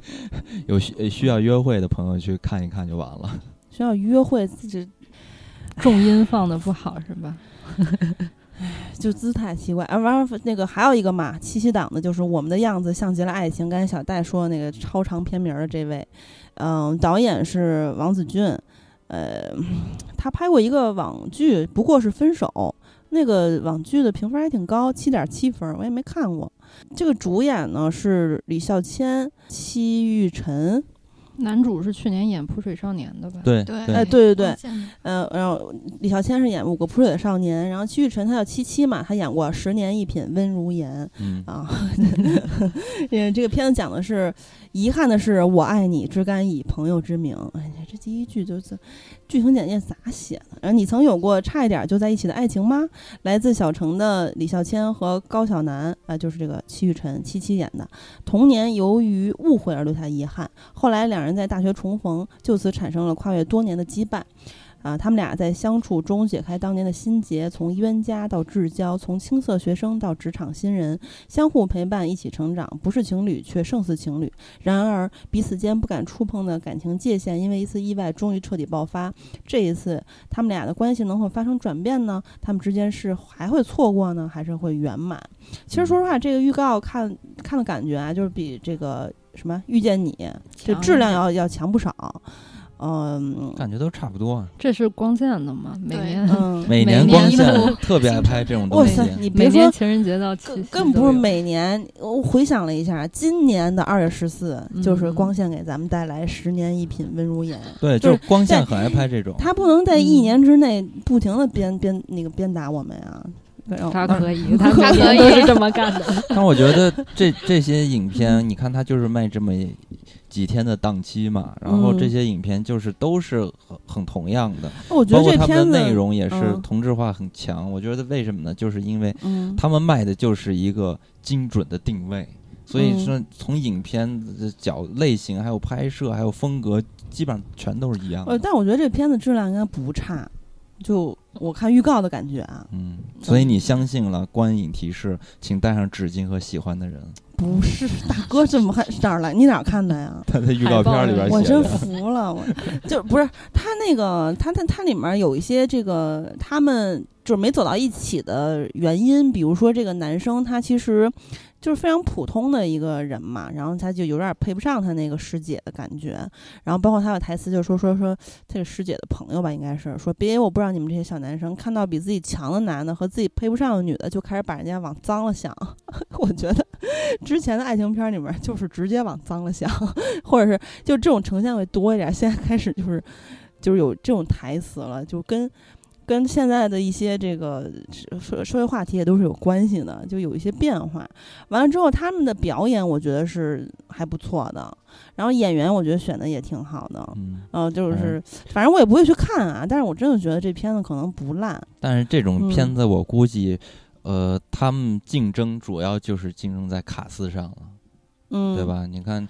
有需呃需要约会的朋友去看一看就完了。需要约会自己重音放的不好是吧？就姿态奇怪，啊，完了那个还有一个嘛，七夕档的，就是我们的样子像极了爱情。刚才小戴说的那个超长片名的这位，嗯、导演是王子俊，呃，他拍过一个网剧，不过是分手。那个网剧的评分还挺高，七点七分，我也没看过。这个主演呢是李孝谦、戚玉晨，男主是去年演《泼水少年》的吧？对对哎，对对对嗯，呃，然后李孝谦是演《五个扑水的少年》，然后戚玉辰他叫七七嘛，他演过《十年一品温如言》。嗯，啊，因为这个片子讲的是，遗憾的是，我爱你，只敢以朋友之名。哎呀，这第一句就是剧情简介咋写的？然后你曾有过差一点就在一起的爱情吗？来自小城的李孝谦和高晓楠，啊、就是这个戚玉辰七七演的。童年由于误会而留下遗憾，后来两人在大学重逢，就此产生了跨越多年的羁绊。啊，他们俩在相处中解开当年的心结，从冤家到至交，从青涩学生到职场新人，相互陪伴，一起成长，不是情侣，却胜似情侣。然而，彼此间不敢触碰的感情界限，因为一次意外，终于彻底爆发。这一次，他们俩的关系能否发生转变呢？他们之间是还会错过呢，还是会圆满？其实说实话，这个预告看看的感觉啊，就是比这个什么遇见你这质量要要强不少。嗯感觉都差不多。啊这是光线的嘛？每年嗯，每年光线特别爱拍这种东西。哇塞，你别说情人节到七夕更更不是每年，我回想了一下，今年的二月十四嗯就是光线给咱们带来十年一品温如言。对，就就是是光线很爱拍这种。他不能在一嗯年之内不停的鞭鞭那个鞭打我们呀。他可以，他可以 年都是这么干的。但我觉得这这些影片，你看他就是卖这么几天的档期嘛，然后嗯这些影片就是都是很很同样的，我觉得包括他们这片子的内容也是嗯同质化很强。我觉得为什么呢？就是因为嗯，他们卖的就是一个精准的定位，所以嗯说从影片的角类型、还有拍摄、还有风格，基本上全都是一样呃，的。但我觉得这片子质量应该不差，就我看预告的感觉啊，嗯，所以你相信了观影提示，请带上纸巾和喜欢的人。不是大哥，怎么还哪儿来？你哪儿看的呀？他在预告片里边我真。服了，我 就不是他那个，他他他里面有一些这个他们就是没走到一起的原因，比如说这个男生他其实就是非常普通的一个人嘛，然后他就有点配不上他那个师姐的感觉，然后包括他有台词就说说说这个师姐的朋友吧，应该是说别我不知道你们这些小男生看到比自己强的男的和自己配不上的女的，就开始把人家往脏了想，我觉得之前的爱情片里面就是直接往脏了想。或者是就这种呈现会多一点。现在开始就是就是有这种台词了，就跟跟现在的一些这个社社会话题也都是有关系的，就有一些变化。完了之后，他们的表演我觉得是还不错的，然后演员我觉得选的也挺好的。嗯，呃，就是反正我也不会去看啊，但是我真的觉得这片子可能不烂。但是这种嗯片子我估计，呃，他们竞争主要就是竞争在卡斯上了。嗯，对？吧？你看，嗯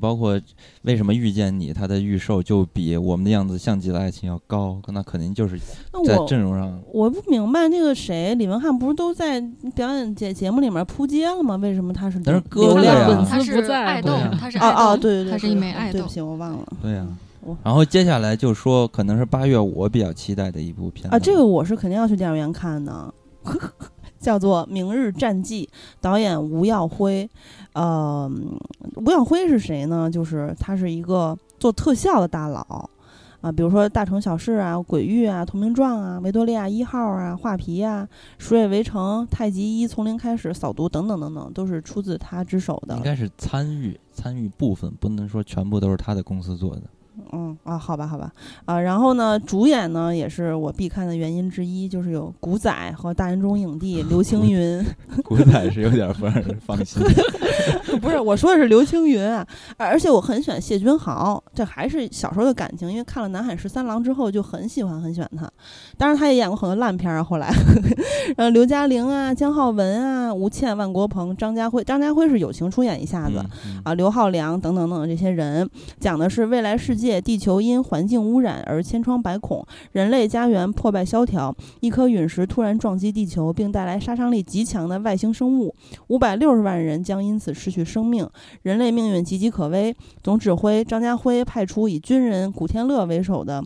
包括为什么遇见你，它的预售就比我们的样子像极了爱情要高，那肯定就是在阵容上。我不明白那个谁，李文翰不是都在表演节节目里面扑街了吗？为什么他是但是流哥哥呀流量啊？粉丝他是不在爱豆他是爱豆，哦哦，对对对，他是一对枚爱豆对不。起，我忘了对呀、我然后接下来就说，可能是八月我比较期待的一部片子啊，这个我是肯定要去电影院看的，叫做《明日战记》，导演吴耀辉。呃，吴耀辉是谁呢？就是他是一个做特效的大佬。啊，比如说《大城小事》啊，《鬼域》啊，《投名状》啊，《维多利亚一号》啊，《画皮》啊，《鼠野围城》、《太极一》、《从零开始》、《扫毒》等等等等，都是出自他之手的应。该是参与参与部分，不能说全部都是他的公司做的。嗯啊，好吧，好吧，啊，然后呢，主演呢也是我必看的原因之一，就是有古仔和大人中影帝刘青云，古仔是有点不让人放心。不是我说的是刘青云啊，而而且我很喜欢谢君豪，这还是小时候的感情，因为看了《南海十三郎》之后就很喜欢很喜欢他，当然他也演过很多烂片儿啊，后来，呃，刘嘉玲啊、姜浩文啊、吴倩、万国鹏、张家辉，张家辉是友情出演一下子，嗯嗯。啊，刘浩良等等等等这些人，讲的是未来世界，地球因环境污染而千疮百孔，人类家园破败萧条，一颗陨石突然撞击地球，并带来杀伤力极强的外星生物，五百六十万人将因此失去生生命，人类命运岌岌可危。总指挥张家辉派出以军人古天乐为首的。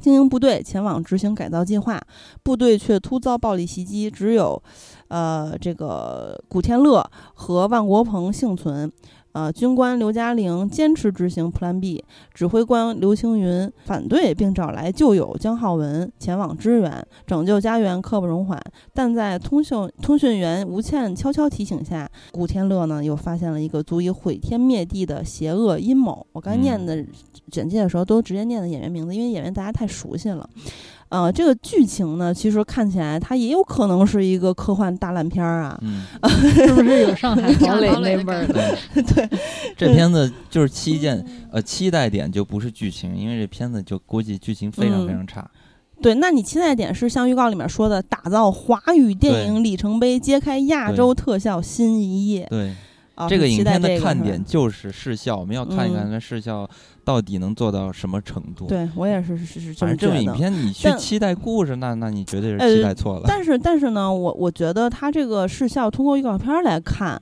精英部队前往执行改造计划，部队却突遭暴力袭击，只有，呃，这个古天乐和万国鹏幸存。呃，军官刘嘉玲坚持执行 Plan B，指挥官刘青云反对，并找来旧友姜浩文前往支援，拯救家园刻不容缓。但在通讯通讯员吴倩悄悄提醒下，古天乐呢又发现了一个足以毁天灭地的邪恶阴谋。我刚才念的简介的时候都直接念的演员名字，因为演员大家太熟悉了。呃，这个剧情呢，其实看起来它也有可能是一个科幻大烂片儿啊。嗯，是不是有上海堡垒那味儿？对，这片子就是期见，呃，期待点就不是剧情，因为这片子就估计剧情非常非常差。对，那你期待点是像预告里面说的，打造华语电影里程碑，揭开亚洲特效新一页。对，啊，这个影片的看点就是视效，我们要看一看嗯它视效到底能做到什么程度。，对我也是是是这反正这种影。片你去期待故事，那那你绝对是呃期待错了。但是但是呢，我我觉得它这个视效通过预告片儿来看，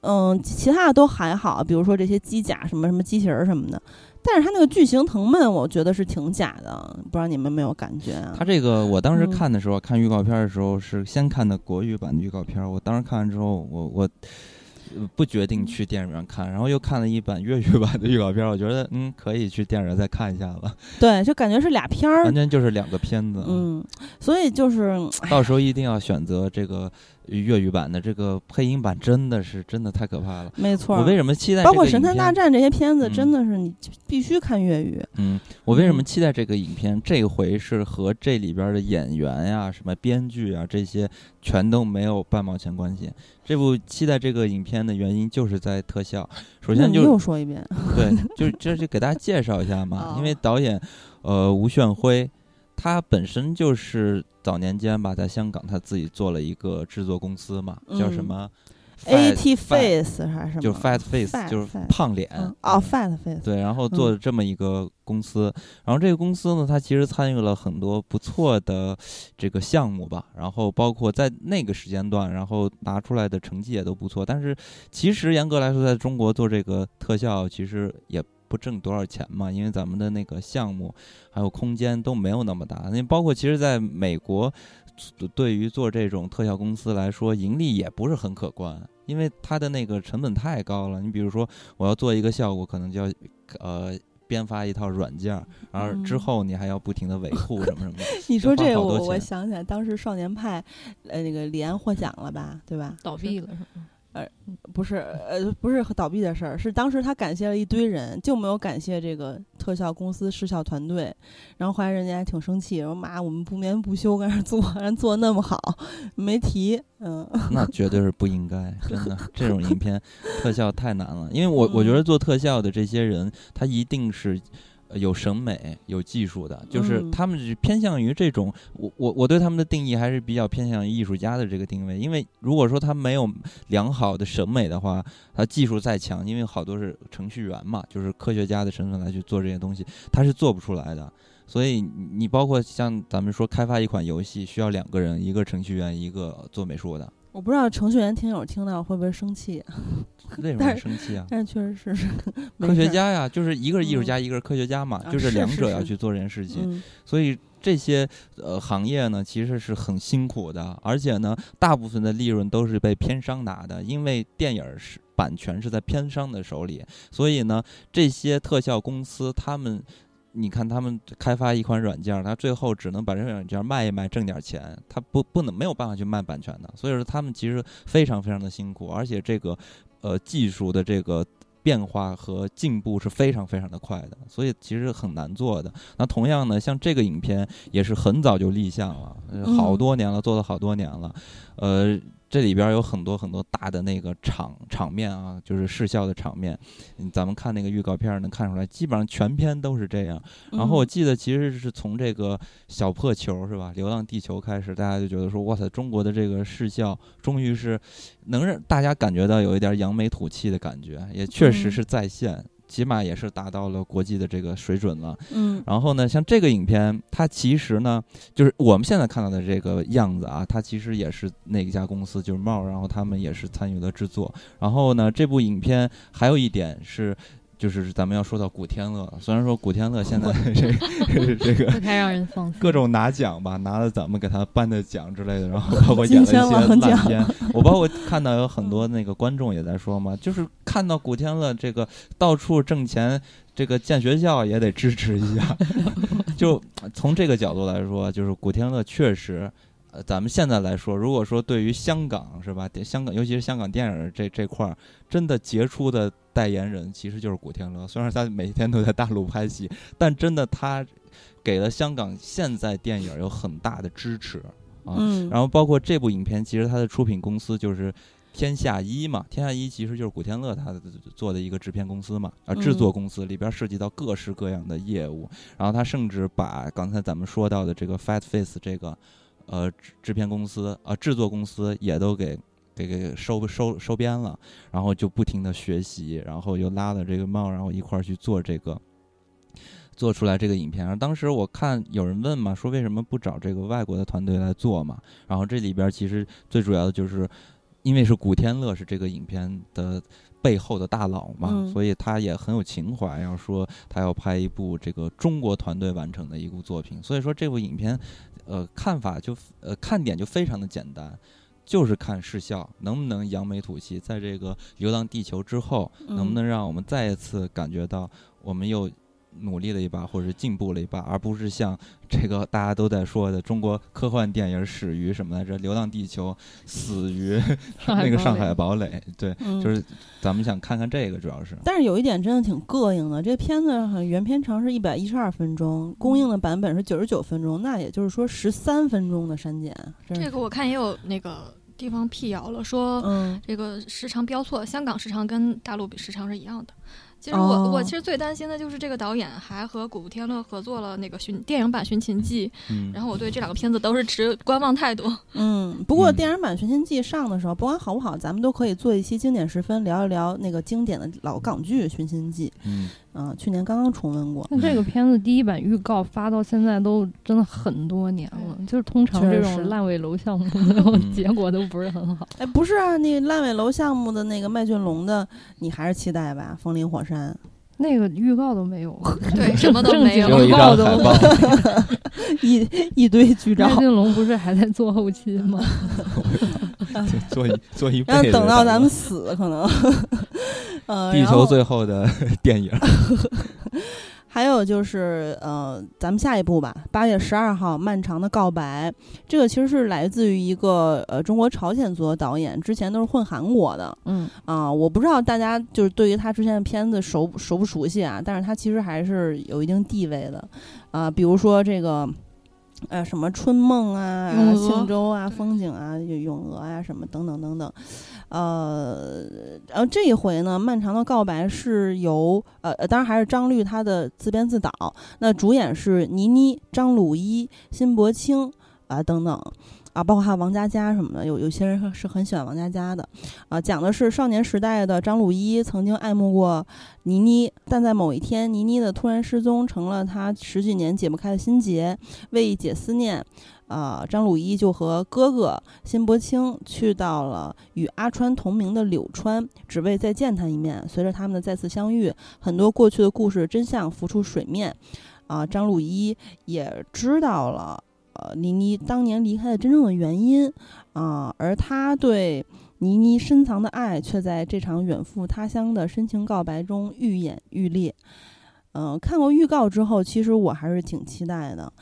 嗯，其他的都还好，比如说这些机甲什么什么机器人儿什么的。但是它那个巨型藤蔓，我觉得是挺假的，不知道你们没有感觉啊？他这个，我当时嗯看的时候，看预告片的时候是先看的国语版的预告片。我当时看完之后，我我呃不决定去电影院看，然后又看了一版粤语版的预告片，我觉得嗯可以去电影院再看一下了，对，就感觉是俩片儿完。全就是两个片子。嗯，所以就是到时候一定要选择这个粤语版的，这个配音版真的是真的太可怕了。没错儿。我为什么期待包括《神探大战》这些片子，嗯真的是你必须看粤语。嗯，我为什么嗯期待这个影片？这回是和这里边的演员呀、什么编剧啊这些全都没有半毛钱关系。这部期待这个影片的原因就是在特效。首先就又说一遍，对，就这就给大家介绍一下嘛，因为哦导演呃吴炫辉，他本身就是早年间吧，在香港他自己做了一个制作公司嘛，叫什嗯么 A fat- face 还是什么？就是 fat face，就是胖脸。嗯哦，fat face。对，然后做这么一个公司，然后这个公司呢，它其实参与了很多不错的这个项目吧，然后包括在那个时间段，然后拿出来的成绩也都不错。但是其实严格来说，在中国做这个特效，其实也不挣多少钱嘛，因为咱们的那个项目还有空间都没有那么大。那包括其实在美国，对于做这种特效公司来说，盈利也不是很可观。因为它的那个成本太高了，你比如说，我要做一个效果，可能就要呃编发一套软件儿，然后之嗯后你还要不停的维护什么什么的。你说这个我我想起来，当时少年派，呃，那个李安获奖了吧，对吧？倒闭了是吗？不是，呃，不是倒闭的事儿，是当时他感谢了一堆人，就没有感谢这个特效公司视效团队。然后后来人家还挺生气，说妈，我们不眠不休跟那儿做，人做得那么好，没提，嗯，那绝对是不应该，真的，这种影片特效太难了。因为我我觉嗯得做特效的这些人，他一定是。呃有审美、有技术的，就是嗯他们是偏向于这种，我我我对他们的定义还是比较偏向于艺术家的这个定位。因为如果说他没有良好的审美的话，他技术再强，因为好多是程序员嘛，就是科学家的身份来去做这些东西，他是做不出来的。所以你你包括像咱们说开发一款游戏，需要两个人，一个程序员，一个做美术的。我不知道程序员听友听到会不会生气，为什么会生气啊？但是确实是 科学，家呀，就是一个是艺术家，一个是科学家嘛，啊就是两者要去做这件事情。嗯所以这些呃行业呢，其实是很辛苦的，而且呢，大部分的利润都是被片商拿的，因为电影儿是版权是在片商的手里，所以呢，这些特效公司他们。你看，他们开发一款软件儿，他最后只能把这个软件儿卖一卖，挣点儿钱，他不不能没有办法去卖版权的，所以说他们其实非常非常的辛苦，而且这个呃技术的这个变化和进步是非常非常的快的，所以其实很难做的。那同样呢，像这个影片也是很早就立项了，好多年了，做了好多年了，呃。这里边有很多很多大的那个场场面啊，就是视效的场面，嗯咱们看那个预告片儿能看出来，基本上全片都是这样。然后我嗯记得其实是从这个小破球是吧，《流浪地球》开始，大家就觉得说，哇塞，中国的这个视效终于是能让大家感觉到有一点扬眉吐气的感觉，也确实嗯。是在线，起码也是达到了国际的这个水准了。嗯然后呢，像这个影片，它其实呢，就是我们现在看到的这个样子啊，它其实也是那一家公司，就是茂，然后他们也是参与了制作。然后呢，这部影片还有一点是。就是咱们要说到古天乐，虽然说古天乐现在 这个这个不太让人放心。各种拿奖吧，拿了咱们给他颁的奖之类的，然后 包括演了一些烂片。我包括看到有很多那个观众也在说嘛，就是看到古天乐这个到处挣钱，这个建学校也得支持一下。就从这个角度来说，就是古天乐确实。呃，咱们现在来说，如果说对于香港是吧，香港尤其是香港电影这这块儿，真的杰出的代言人其实就是古天乐。虽然他每天都在大陆拍戏，但真的他给了香港现在电影有很大的支持啊。嗯，然后包括这部影片，其实它的出品公司就是天下一嘛，天下一其实就是古天乐他做的一个制片公司嘛，啊，制作公司里边涉及到各式各样的业务，然后他甚至把刚才咱们说到的这个 Fat Face 这个呃制制片公司啊、制作公司也都给。给给收收收编了，然后就不停的学习，然后又拉了这个猫，然后一块儿去做这个，做出来这个影片。然后当时我看有人问嘛，说为什么不找这个外国的团队来做嘛？然后这里边其实最主要的就是，因为是古天乐是这个影片的背后的大佬嘛，嗯所以他也很有情怀，要说他要拍一部这个中国团队完成的一部作品。所以说这部影片，呃，看法就呃看点就非常的简单。就是看视效能不能扬眉吐气，在这个《流浪地球》之后，能不嗯能让我们再一次感觉到我们又努力了一把，或者是进步了一把，而不是像这个大家都在说的中国科幻电影始于什么来着，《流浪地球》死于 那个上海堡垒。对，嗯就是咱们想看看这个，主要是。但是有一点真的挺膈应的，这片子好像原片长是一百一十二分钟，公映的版本是九十九分钟，那也就是说十三分钟的删减。这个我看也有那个地方辟谣了，说嗯这个时长标错，香港时长跟大陆比时长是一样的。其实我、哦我其实最担心的就是这个导演还和古天乐合作了那个寻电影版《寻秦记》，嗯，然后我对这两个片子都是持观望态度。嗯，不过嗯电影版《寻秦记》上的时候，不管好不好，咱们都可以做一期经典十分，聊一聊那个经典的老港剧《寻秦记》。嗯，啊、去年刚刚重温过。那这个片子第一版预告发到现在都真的很多年了，就是通常这种烂尾楼项目 最后嗯结果都不是很好。哎，不是啊，那烂尾楼项目的那个麦浚龙的，你还是期待吧，《风林火山那个预告都没有，对什么都没有预告都没有，一一堆剧照麦，浚龙不是还在做后期吗？做一做一辈然后子等到咱们死可能。呃，地球最后的电影，还有就是呃，咱们下一步吧，八月十二号《漫长的告白》，这个其实是来自于一个呃中国朝鲜族的导演，之前都是混韩国的嗯，啊、我不知道大家就是对于他之前的片子熟熟不熟悉啊，但是他其实还是有一定地位的啊、比如说这个。呃，什么春梦啊、咏鹅庆州啊、风景啊、有咏鹅啊，什么等等等等，呃，然后这一回呢，《漫长的告白》是由呃，呃当然还是张律他的自编自导，那主演是倪妮、张鲁一、辛柏青啊、等等。啊，包括还有王佳佳什么的，有有些人是很喜欢王佳佳的，啊，讲的是少年时代的张鲁一曾经爱慕过倪妮，但在某一天，倪妮的突然失踪成了他十几年解不开的心结。为解思念，啊，张鲁一就和哥哥辛柏青去到了与阿川同名的柳川，只为再见他一面。随着他们的再次相遇，很多过去的故事真相浮出水面。啊，张鲁一也知道了，呃，倪妮当年离开的真正的原因啊，而他对倪妮深藏的爱，却在这场远赴他乡的深情告白中愈演愈烈。嗯、看过预告之后，其实我还是挺期待的。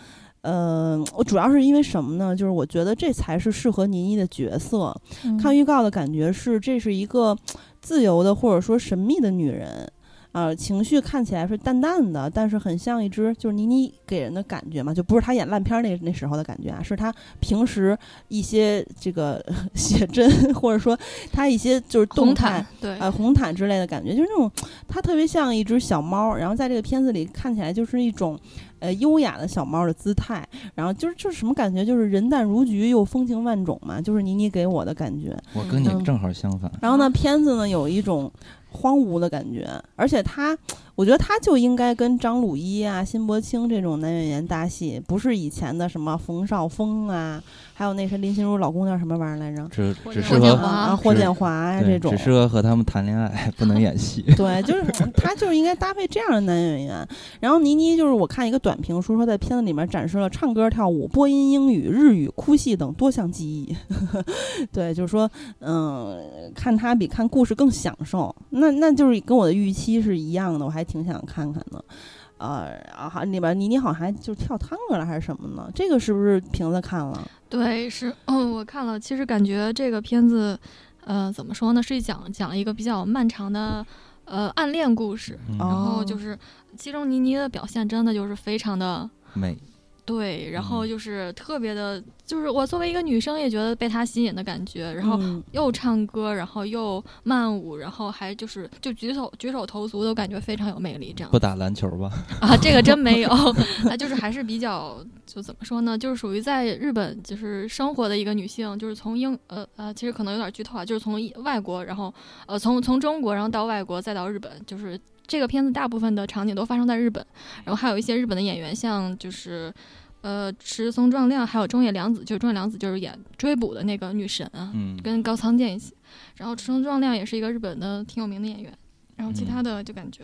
呃，我主要是因为什么呢？就是我觉得这才是适合倪妮的角色。嗯看预告的感觉是，这是一个自由的或者说神秘的女人。啊、情绪看起来是淡淡的，但是很像一只就是倪妮给人的感觉嘛，就不是她演烂片儿那那时候的感觉啊，是她平时一些这个 写真，或者说她一些就是动红态毯，对，呃红毯之类的感觉，就是那种她特别像一只小猫，然后在这个片子里看起来就是一种呃优雅的小猫的姿态，然后就是就是什么感觉，就是人淡如菊又风情万种嘛，就是倪妮给我的感觉。我跟你嗯正好相反。然后呢，片子呢有一种荒芜的感觉，而且它，我觉得他就应该跟张鲁一啊、辛柏青这种男演员搭戏，不是以前的什么冯绍峰啊，还有那谁林心如老公叫什么玩意儿来着？只霍建只适合霍建华啊，霍建华呀、对这种只。适合和他们谈恋爱，不能演戏。对，就是他就是应该搭配这样的男演员。然后倪妮就是我看一个短评说说在片子里面展示了唱歌、跳舞、播音、英语、日语、哭戏等多项技艺。对，就是说，嗯，看他比看故事更享受。那那就是跟我的预期是一样的，我还挺想看看的。呃，啊，好里边倪妮好像还就跳探戈了还是什么呢？这个是不是瓶子看了？对，是，嗯，我看了，其实感觉这个片子，呃，怎么说呢，是讲讲了一个比较漫长的，呃，暗恋故事。嗯然后哦就是，其中倪妮的表现真的就是非常的美，对，然后嗯。就是特别的，就是我作为一个女生也觉得被他吸引的感觉，然后嗯。又唱歌，然后又慢舞，然后还就是就举手举手投足都感觉非常有魅力，这样不打篮球吧？啊，这个真没有。啊，就是还是比较就怎么说呢，就是属于在日本就是生活的一个女性，就是从英呃呃，其实可能有点剧透啊，就是从一外国，然后呃从从中国，然后到外国，再到日本，就是这个片子大部分的场景都发生在日本，然后还有一些日本的演员，像就是。呃，池松壮亮还有中野良子，就是中野良子就是演追捕的那个女神啊，嗯，跟高仓健一起。然后池松壮亮也是一个日本的挺有名的演员，然后其嗯他的就感觉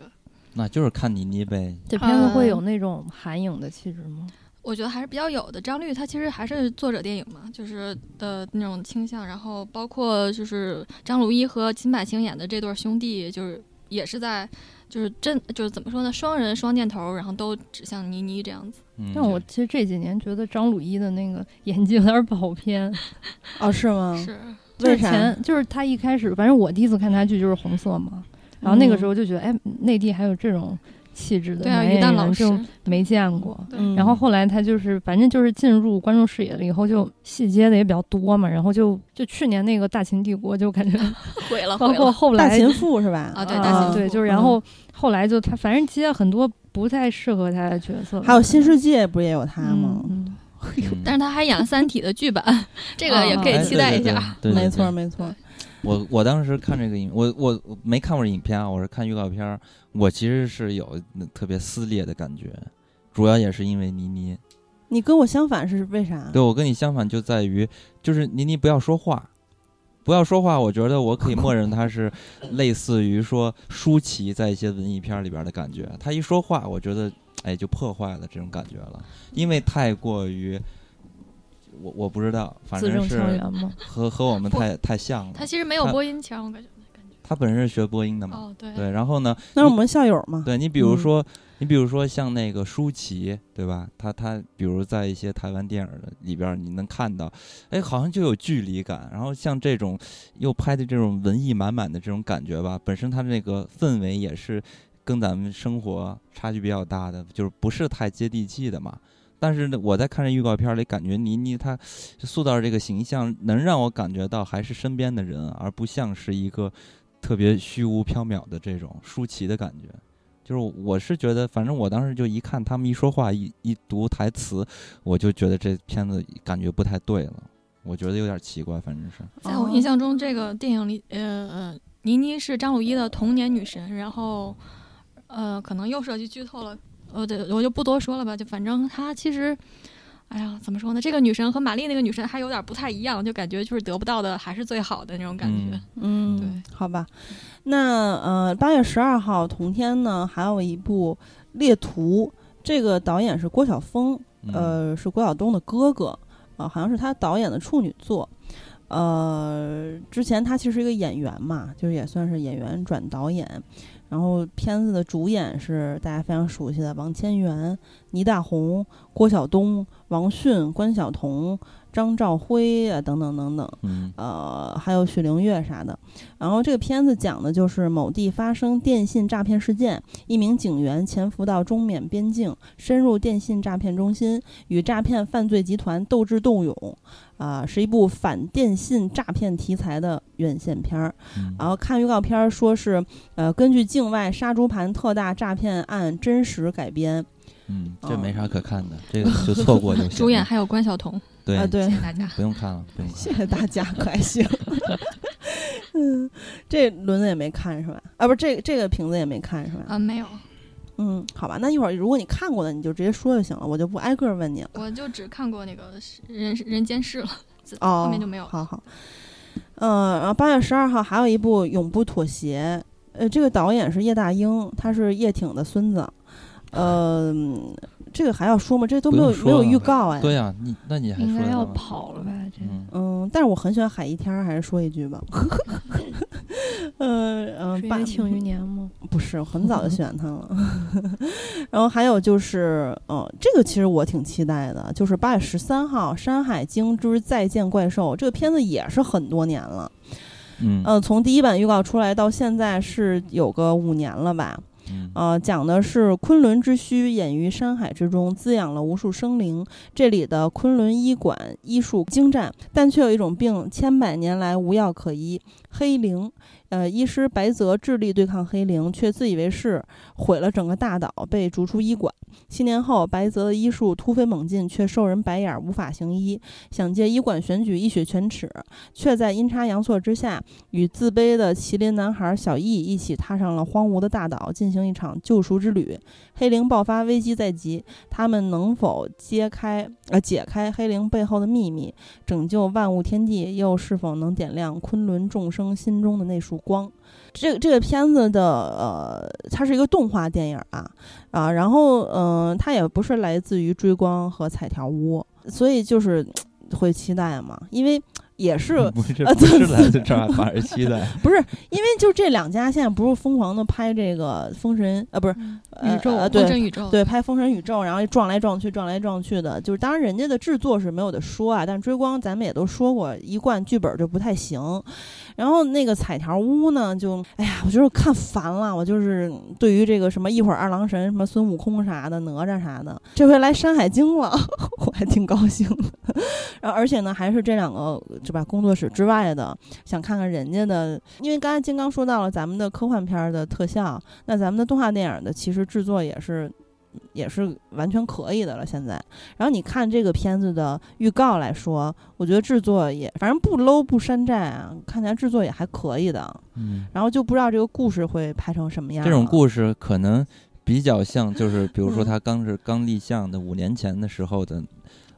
那就是看倪妮呗。这片子会呃有那种韩影的气质吗？我觉得还是比较有的。张律他其实还是作者电影嘛，就是的那种倾向。然后包括就是张鲁一和金百星演的这对兄弟，就是也是在就是真就是怎么说呢，双人双箭头，然后都指向倪妮这样子。嗯，但我其实这几年觉得张鲁一的那个 演技有点跑偏，哦，是吗？是，就是为啥？前就是他一开始，反正我第一次看他剧就是《红色》嘛，然后那个时候就觉得，哎，内地还有这种气质的对啊，男演于丹老员就师，没见过。然后后来他就是，反正就是进入观众视野了以后，就戏接的也比较多嘛。然后就就去年那个《大秦帝国》，就感觉 毁了，包。括后来大秦赋是吧？啊对啊大秦赋对，就是然后后来就他反正接了很多不太适合他的角色，还有新世界不是也有他吗？但是他还演了《三体》的剧本，这个也可以哎期待一下。没错对没错。我我当时看这个影，我我我没看过影片啊，我是看预告片儿，我其实是有那特别撕裂的感觉，主要也是因为倪妮。你跟我相反是为啥？对我跟你相反，就在于就是倪妮不要说话，不要说话，我觉得我可以默认她是 类似于说舒淇在一些文艺片儿里边儿的感觉，她一说话，我觉得哎就破坏了这种感觉了，因为太过于。我我不知道，反正正是。和和我们太太像了。他其实没有播音腔，我感觉。他本身是学播音的嘛，哦，对，对，然后呢，那是我们校友嘛。对你比如嗯说，你比如说像那个舒淇，对吧？他他比如在一些台湾电影的里边儿，你能看到，哎，好像就有距离感。然后像这种又拍的这种文艺满满的这种感觉吧，本身它那个氛围也是跟咱们生活差距比较大的，就是不是太接地气的嘛。但是呢，我在看这预告片里，感觉倪妮她塑造这个形象，能让我感觉到还是身边的人，而不像是一个特别虚无缥缈的这种舒淇的感觉。就是我是觉得，反正我当时就一看他们一说话，一一读台词，我就觉得这片子感觉不太对了，我觉得有点奇怪，反正是。在我印象中，这个电影里，呃呃，倪妮是张鲁一的童年女神，然后，呃，可能又涉及剧透了，呃，对，我就不多说了吧，就反正她其实，哎呀，怎么说呢？这个女神和玛丽那个女神还有点不太一样，就感觉就是得不到的还是最好的那种感觉。嗯嗯，对，好吧。那呃，八月十二号同天呢，还有一部《猎图》，这个导演是郭晓峰，嗯、呃，是郭晓东的哥哥，呃，好像是他导演的处女作。呃，之前他其实是一个演员嘛，就是也算是演员转导演。然后片子的主演是大家非常熟悉的王千源、倪大红、郭晓东、王迅、关晓彤、张兆辉啊等等等等。嗯呃，还有许灵月啥的。然后这个片子讲的就是某地发生电信诈骗事件，一名警员潜伏到中缅边境，深入电信诈骗中心，与诈骗犯罪集团斗智斗勇。啊、是一部反电信诈骗题材的院线片儿。嗯然后看预告片儿说是，呃，根据境外杀猪盘特大诈骗案真实改编。嗯，这没啥可看的，这个就错过就行。主演还有关晓彤，对、啊，对谢，谢大家。不用看了，不用看谢谢大家，可还行。嗯，这轮子也没看是吧？啊，不是这个这个瓶子也没看是吧？啊，没有，嗯，好吧，那一会儿如果你看过的，你就直接说就行了，我就不挨个儿问你了。我就只看过那个人人间世了，哦，后面就没有了。好好。嗯、然后八月十二号还有一部《永不妥协》，呃，这个导演是叶大鹰，他是叶挺的孙子。呃，这个还要说吗？这都没有没有预告哎。对呀、你那你还应该要跑了吧？这嗯嗯，但是我很喜欢海一天儿，还是说一句吧。嗯 嗯，八是庆余年吗？不是，我很早就喜欢他了。然后还有就是，呃，这个其实我挺期待的，就是八月十三号《山海经之再见怪兽》这个片子也是很多年了，嗯呃，从第一版预告出来到现在是有个五年了吧。呃，讲的是昆仑之墟隐于山海之中，滋养了无数生灵。这里的昆仑医馆医术精湛，但却有一种病，千百年来无药可医——黑灵。呃，医师白泽致力对抗黑灵，却自以为是，毁了整个大岛，被逐出医馆。七年后，白泽的医术突飞猛进，却受人白眼，无法行医。想借医馆选举一雪前耻，却在阴差阳错之下，与自卑的麒麟男孩小易一起踏上了荒芜的大岛，进行一场救赎之旅。黑灵爆发，危机在即，他们能否揭开呃解开黑灵背后的秘密，拯救万物天地，又是否能点亮昆仑众生心中的那束光？这个这个片子的呃，它是一个动画电影啊啊，然后嗯、呃它也不是来自于追光和彩条屋，所以就是会期待嘛，因为。也是 不是啊不是来自这儿八尔期的，不是 因为就这两家现在不是疯狂的拍这个《封神》啊，不是呃宇宙呃对神宇宙，对，拍《封神宇宙》，然后撞来撞去，撞来撞去的，就是当然人家的制作是没有的说啊，但追光咱们也都说过，一贯剧本就不太行。然后那个彩条屋呢，就哎呀，我就是看烦了，我就是对于这个什么一会儿二郎神、什么孙悟空啥的、哪吒啥的，这回来《山海经》了，我还挺高兴的。然后而且呢，还是这两个对吧工作室之外的，想看看人家的，因为刚才金刚说到了咱们的科幻片的特效，那咱们的动画电影的其实制作也是。也是完全可以的了，现在。然后你看这个片子的预告来说，我觉得制作也反正不 low 不山寨啊，看起来制作也还可以的。嗯，然后就不知道这个故事会拍成什么样。这种故事可能比较像，就是比如说嗯他刚是刚立项的五年前的时候的。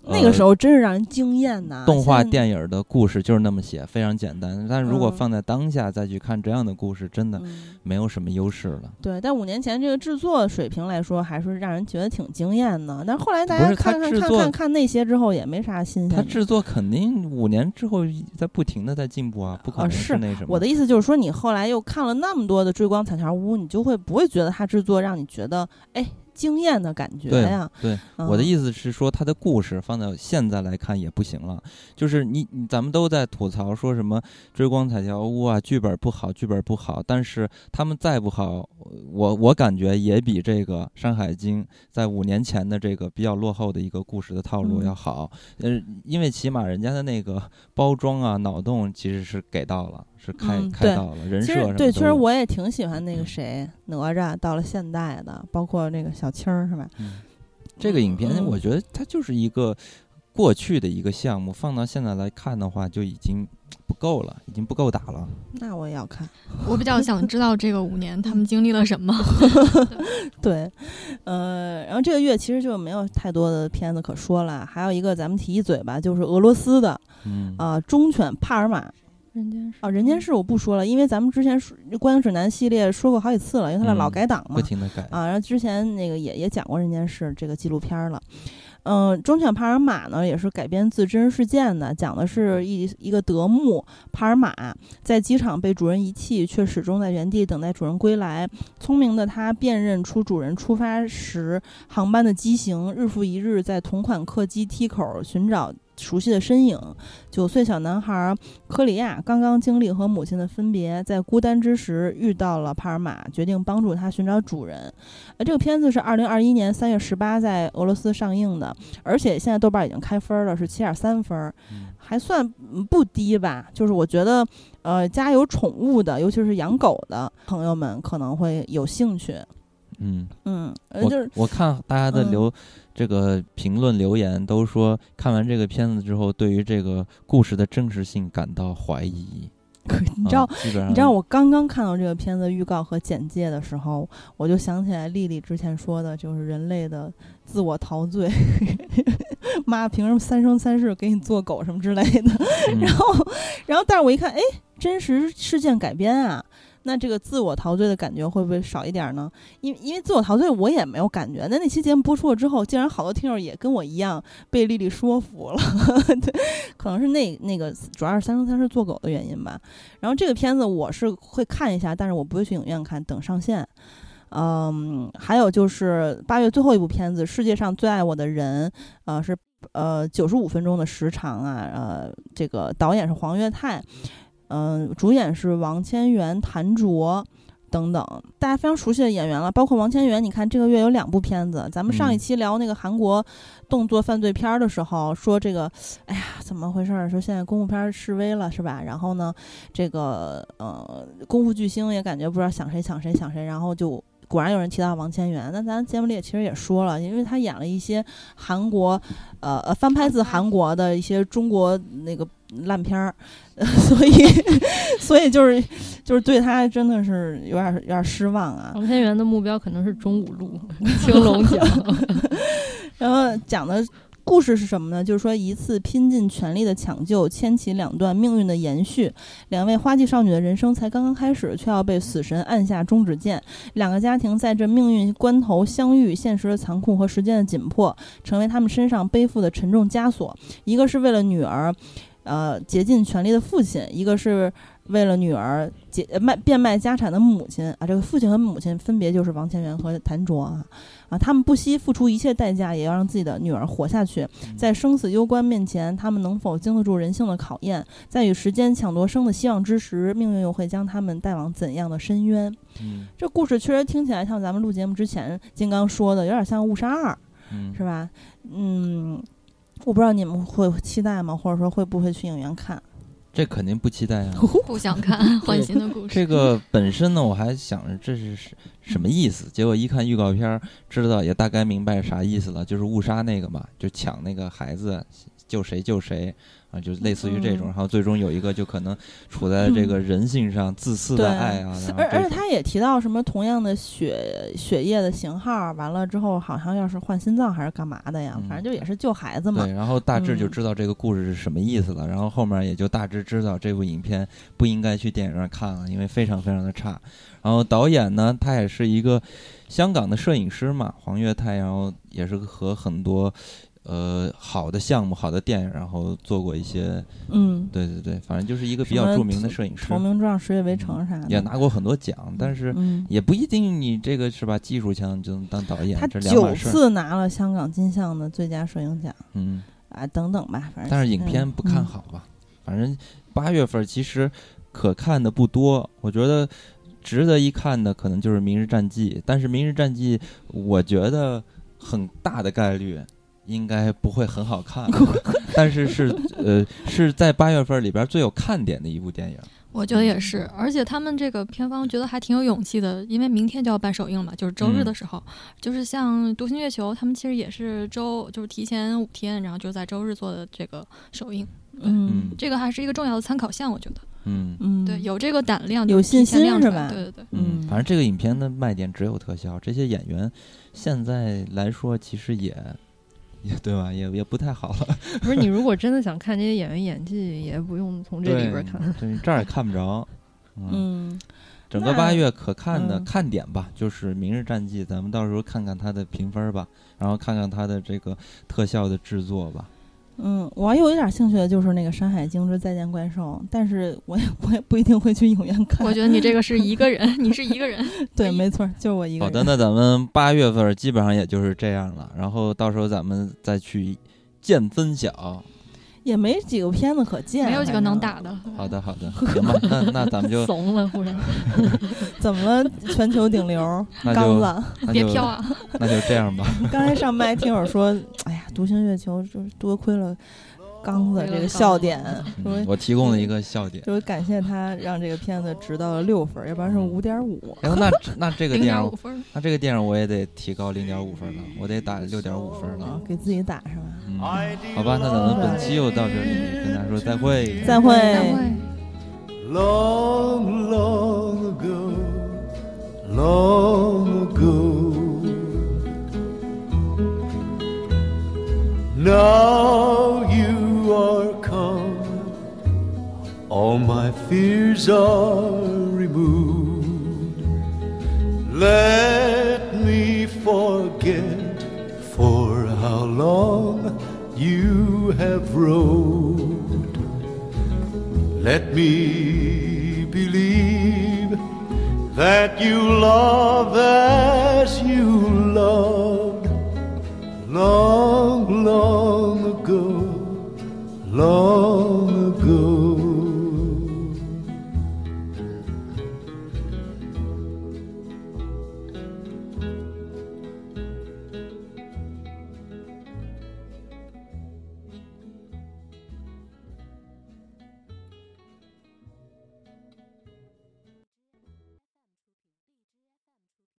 那个时候真是让人惊艳呐！动画电影的故事就是那么写，非常简单。但是如果嗯放在当下再去看这样的故事，真的嗯没有什么优势了。对，但五年前这个制作水平来说，还是让人觉得挺惊艳的。但后来大家看看看看看那些之后，也没啥新鲜的。它制作肯定五年之后在不停的在进步啊，不可能哦是那什么。我的意思就是说，你后来又看了那么多的追光彩条屋，你就会不会觉得它制作让你觉得哎惊艳的感觉对呀？对，嗯我的意思是说，他的故事放到现在来看也不行了。就是你，咱们都在吐槽说什么追光彩条屋啊，剧本不好，剧本不好。但是他们再不好，我我感觉也比这个《山海经》在五年前的这个比较落后的一个故事的套路嗯要好。嗯，因为起码人家的那个包装啊、脑洞其实是给到了，是开、嗯开到了，人设什么对，都有其实我也挺喜欢那个谁哪吒到了现代的，包括那个小青儿是吧？嗯这个影片，嗯我觉得它就是一个过去的一个项目，放到现在来看的话，就已经不够了，已经不够打了。那我也要看。我比较想知道这个五年他们经历了什么。对，呃，然后这个月其实就没有太多的片子可说了，还有一个咱们提一嘴吧，就是俄罗斯的嗯啊、忠犬帕尔玛人间世啊，人间世我不说了，因为咱们之前说《观影指南》系列说过好几次了，因为它是老嗯改档嘛不。停的改。啊，然后之前那个也也讲过人间世这个纪录片儿了。嗯、忠犬帕尔玛呢也是改编自真实事件的，讲的是一一个德牧帕尔玛在机场被主人遗弃，却始终在原地等待主人归来。聪明的他辨认出主人出发时航班的机型，日复一日在同款客机梯口寻找熟悉的身影。九岁小男孩科里亚刚刚经历和母亲的分别，在孤单之时遇到了帕尔玛，决定帮助他寻找主人。呃，这个片子是二零二一年三月十八在俄罗斯上映的，而且现在豆瓣已经开分了，是七点三分，嗯还算嗯不低吧。就是我觉得，呃，家有宠物的，尤其是养狗的朋友们可能会有兴趣。嗯，嗯，就是我看大家的嗯留、这个评论留言都说，看完这个片子之后，对于这个故事的真实性感到怀疑。你知道你知道我刚刚看到这个片子预告和简介的时候，我就想起来丽丽之前说的，就是人类的自我陶醉。妈，凭什么三生三世给你做狗什么之类的？嗯 然后，然后，但是我一看，哎，真实事件改编啊，那这个自我陶醉的感觉会不会少一点呢？因因为自我陶醉我也没有感觉。那那期节目播出了之后，竟然好多听友也跟我一样被丽丽说服了，对，可能是那那个主要是三生三世做狗的原因吧。然后这个片子我是会看一下，但是我不会去影院看，等上线。嗯，还有就是八月最后一部片子《世界上最爱我的人》，呃，是呃九十五分钟的时长啊，呃，这个导演是黄岳泰，嗯、主演是王千源、谭卓。等等，大家非常熟悉的演员了，包括王千源。你看这个月有两部片子，咱们上一嗯期聊那个韩国动作犯罪片儿的时候，说这个，哎呀，怎么回事儿？说现在功夫片儿示威了，是吧？然后呢，这个呃，功夫巨星也感觉不知道想谁想谁想谁，然后就果然有人提到王千源。那咱节目里也其实也说了，因为他演了一些韩国，呃呃翻拍自韩国的一些中国那个烂片儿，呃所以 所以就是就是对他真的是有点有点失望啊。王千源的目标可能是中五路、青龙奖。然后讲的故事是什么呢？就是说一次拼尽全力的抢救，牵起两段命运的延续。两位花季少女的人生才刚刚开始，却要被死神按下终止键。两个家庭在这命运关头相遇，现实的残酷和时间的紧迫，成为他们身上背负的沉重枷锁。一个是为了女儿。呃竭尽全力的父亲，一个是为了女儿解卖变卖家产的母亲啊。这个父亲和母亲分别就是王千源和谭卓啊啊，他们不惜付出一切代价，也要让自己的女儿活下去。在生死攸关面前，他们能否经得住人性的考验？在与时间抢夺生的希望之时，命运又会将他们带往怎样的深渊？嗯这故事确实听起来像咱们录节目之前金刚说的，有点像《误杀二》。嗯是吧？嗯，我不知道你们会期待吗？或者说会不会去影院看？这肯定不期待啊。不想看换新的故事。这个本身呢，我还想着这是什什么意思，结果一看预告片儿，知道也大概明白啥意思了，就是误杀那个嘛，就抢那个孩子，救谁救谁啊，就类似于这种，嗯然后最终有一个就可能处在这个人性上自私的爱啊，而而且他也提到什么同样的血血液的型号，完了之后好像要是换心脏还是干嘛的呀？嗯反正就也是救孩子嘛对，。然后大致就嗯知道这个故事是什么意思了，然后后面也就大致知道这部影片不应该去电影院看了，因为非常非常的差。然后导演呢，他也是一个香港的摄影师嘛，黄岳泰，然后也是和很多呃好的项目、好的电影，然后做过一些，嗯，对对对，反正就是一个比较著名的摄影师投，名状、十月围城啥的，也拿过很多奖，但是嗯，也不一定你这个是吧，技术强就能当导演，他九。次拿了香港金像的最佳摄影奖嗯。啊，等等吧，反正。但是影片嗯不看。好吧，反正八月份其实可看的不多，我觉得值得一看的可能就是《明日战记》，但是《明日战记》我觉得很大的概率。应该不会很好看，但是是呃是在八月份里边最有看点的一部电影。我觉得也是，而且他们这个片方觉得还挺有勇气的，因为明天就要办首映了嘛，就是周日的时候，就是像《独行月球》，他们其实也是周，就是提前五天，然后就在周日做的这个首映，嗯。这个还是一个重要的参考项，我觉得。嗯。嗯，对，有这个胆量，有信心是吧？对对对。嗯，嗯。反正这个影片的卖点只有特效，这些演员现在来说其实也也对吧，也也不太好了。不是你如果真的想看这些演员演技，也不用从这里边看。对，这儿也看不着。嗯，嗯，整个八月可看的嗯看点吧，就是《明日战记》，咱们到时候看看它的评分吧，然后看看它的这个特效的制作吧。嗯，我有一点兴趣的就是那个《山海经之再见怪兽》，但是我也我也不一定会去影院看。我觉得你这个是一个人，你是一个人。对，没错，就是我一个人。好的，那咱们八月份基本上也就是这样了，然后到时候咱们再去见分晓。也没几个片子可见，没有几个能打的。好的，好的，行吧，那那咱们就 怂了，忽然。怎么了？全球顶流刚子，那就别飘啊！那就这样吧。刚才上麦听友说，哎呀，独行月球就是多亏了刚子这个笑点，嗯我提供了一个笑点。就是感谢他让这个片子值到了六分，要不然是五点五。然后那那这个电影五分。那这个电影我也得提高零点五分了，我得打六点五分了啊。，给自己打是吧？嗯，好吧，那咱们本期就到这里，跟大家说再会。再会。再会。Long, long ago, long ago. Now you are come, all my fears are removed. Let me forget for how long you have rode. Let me believe that you love as you loved long, long ago, long ago.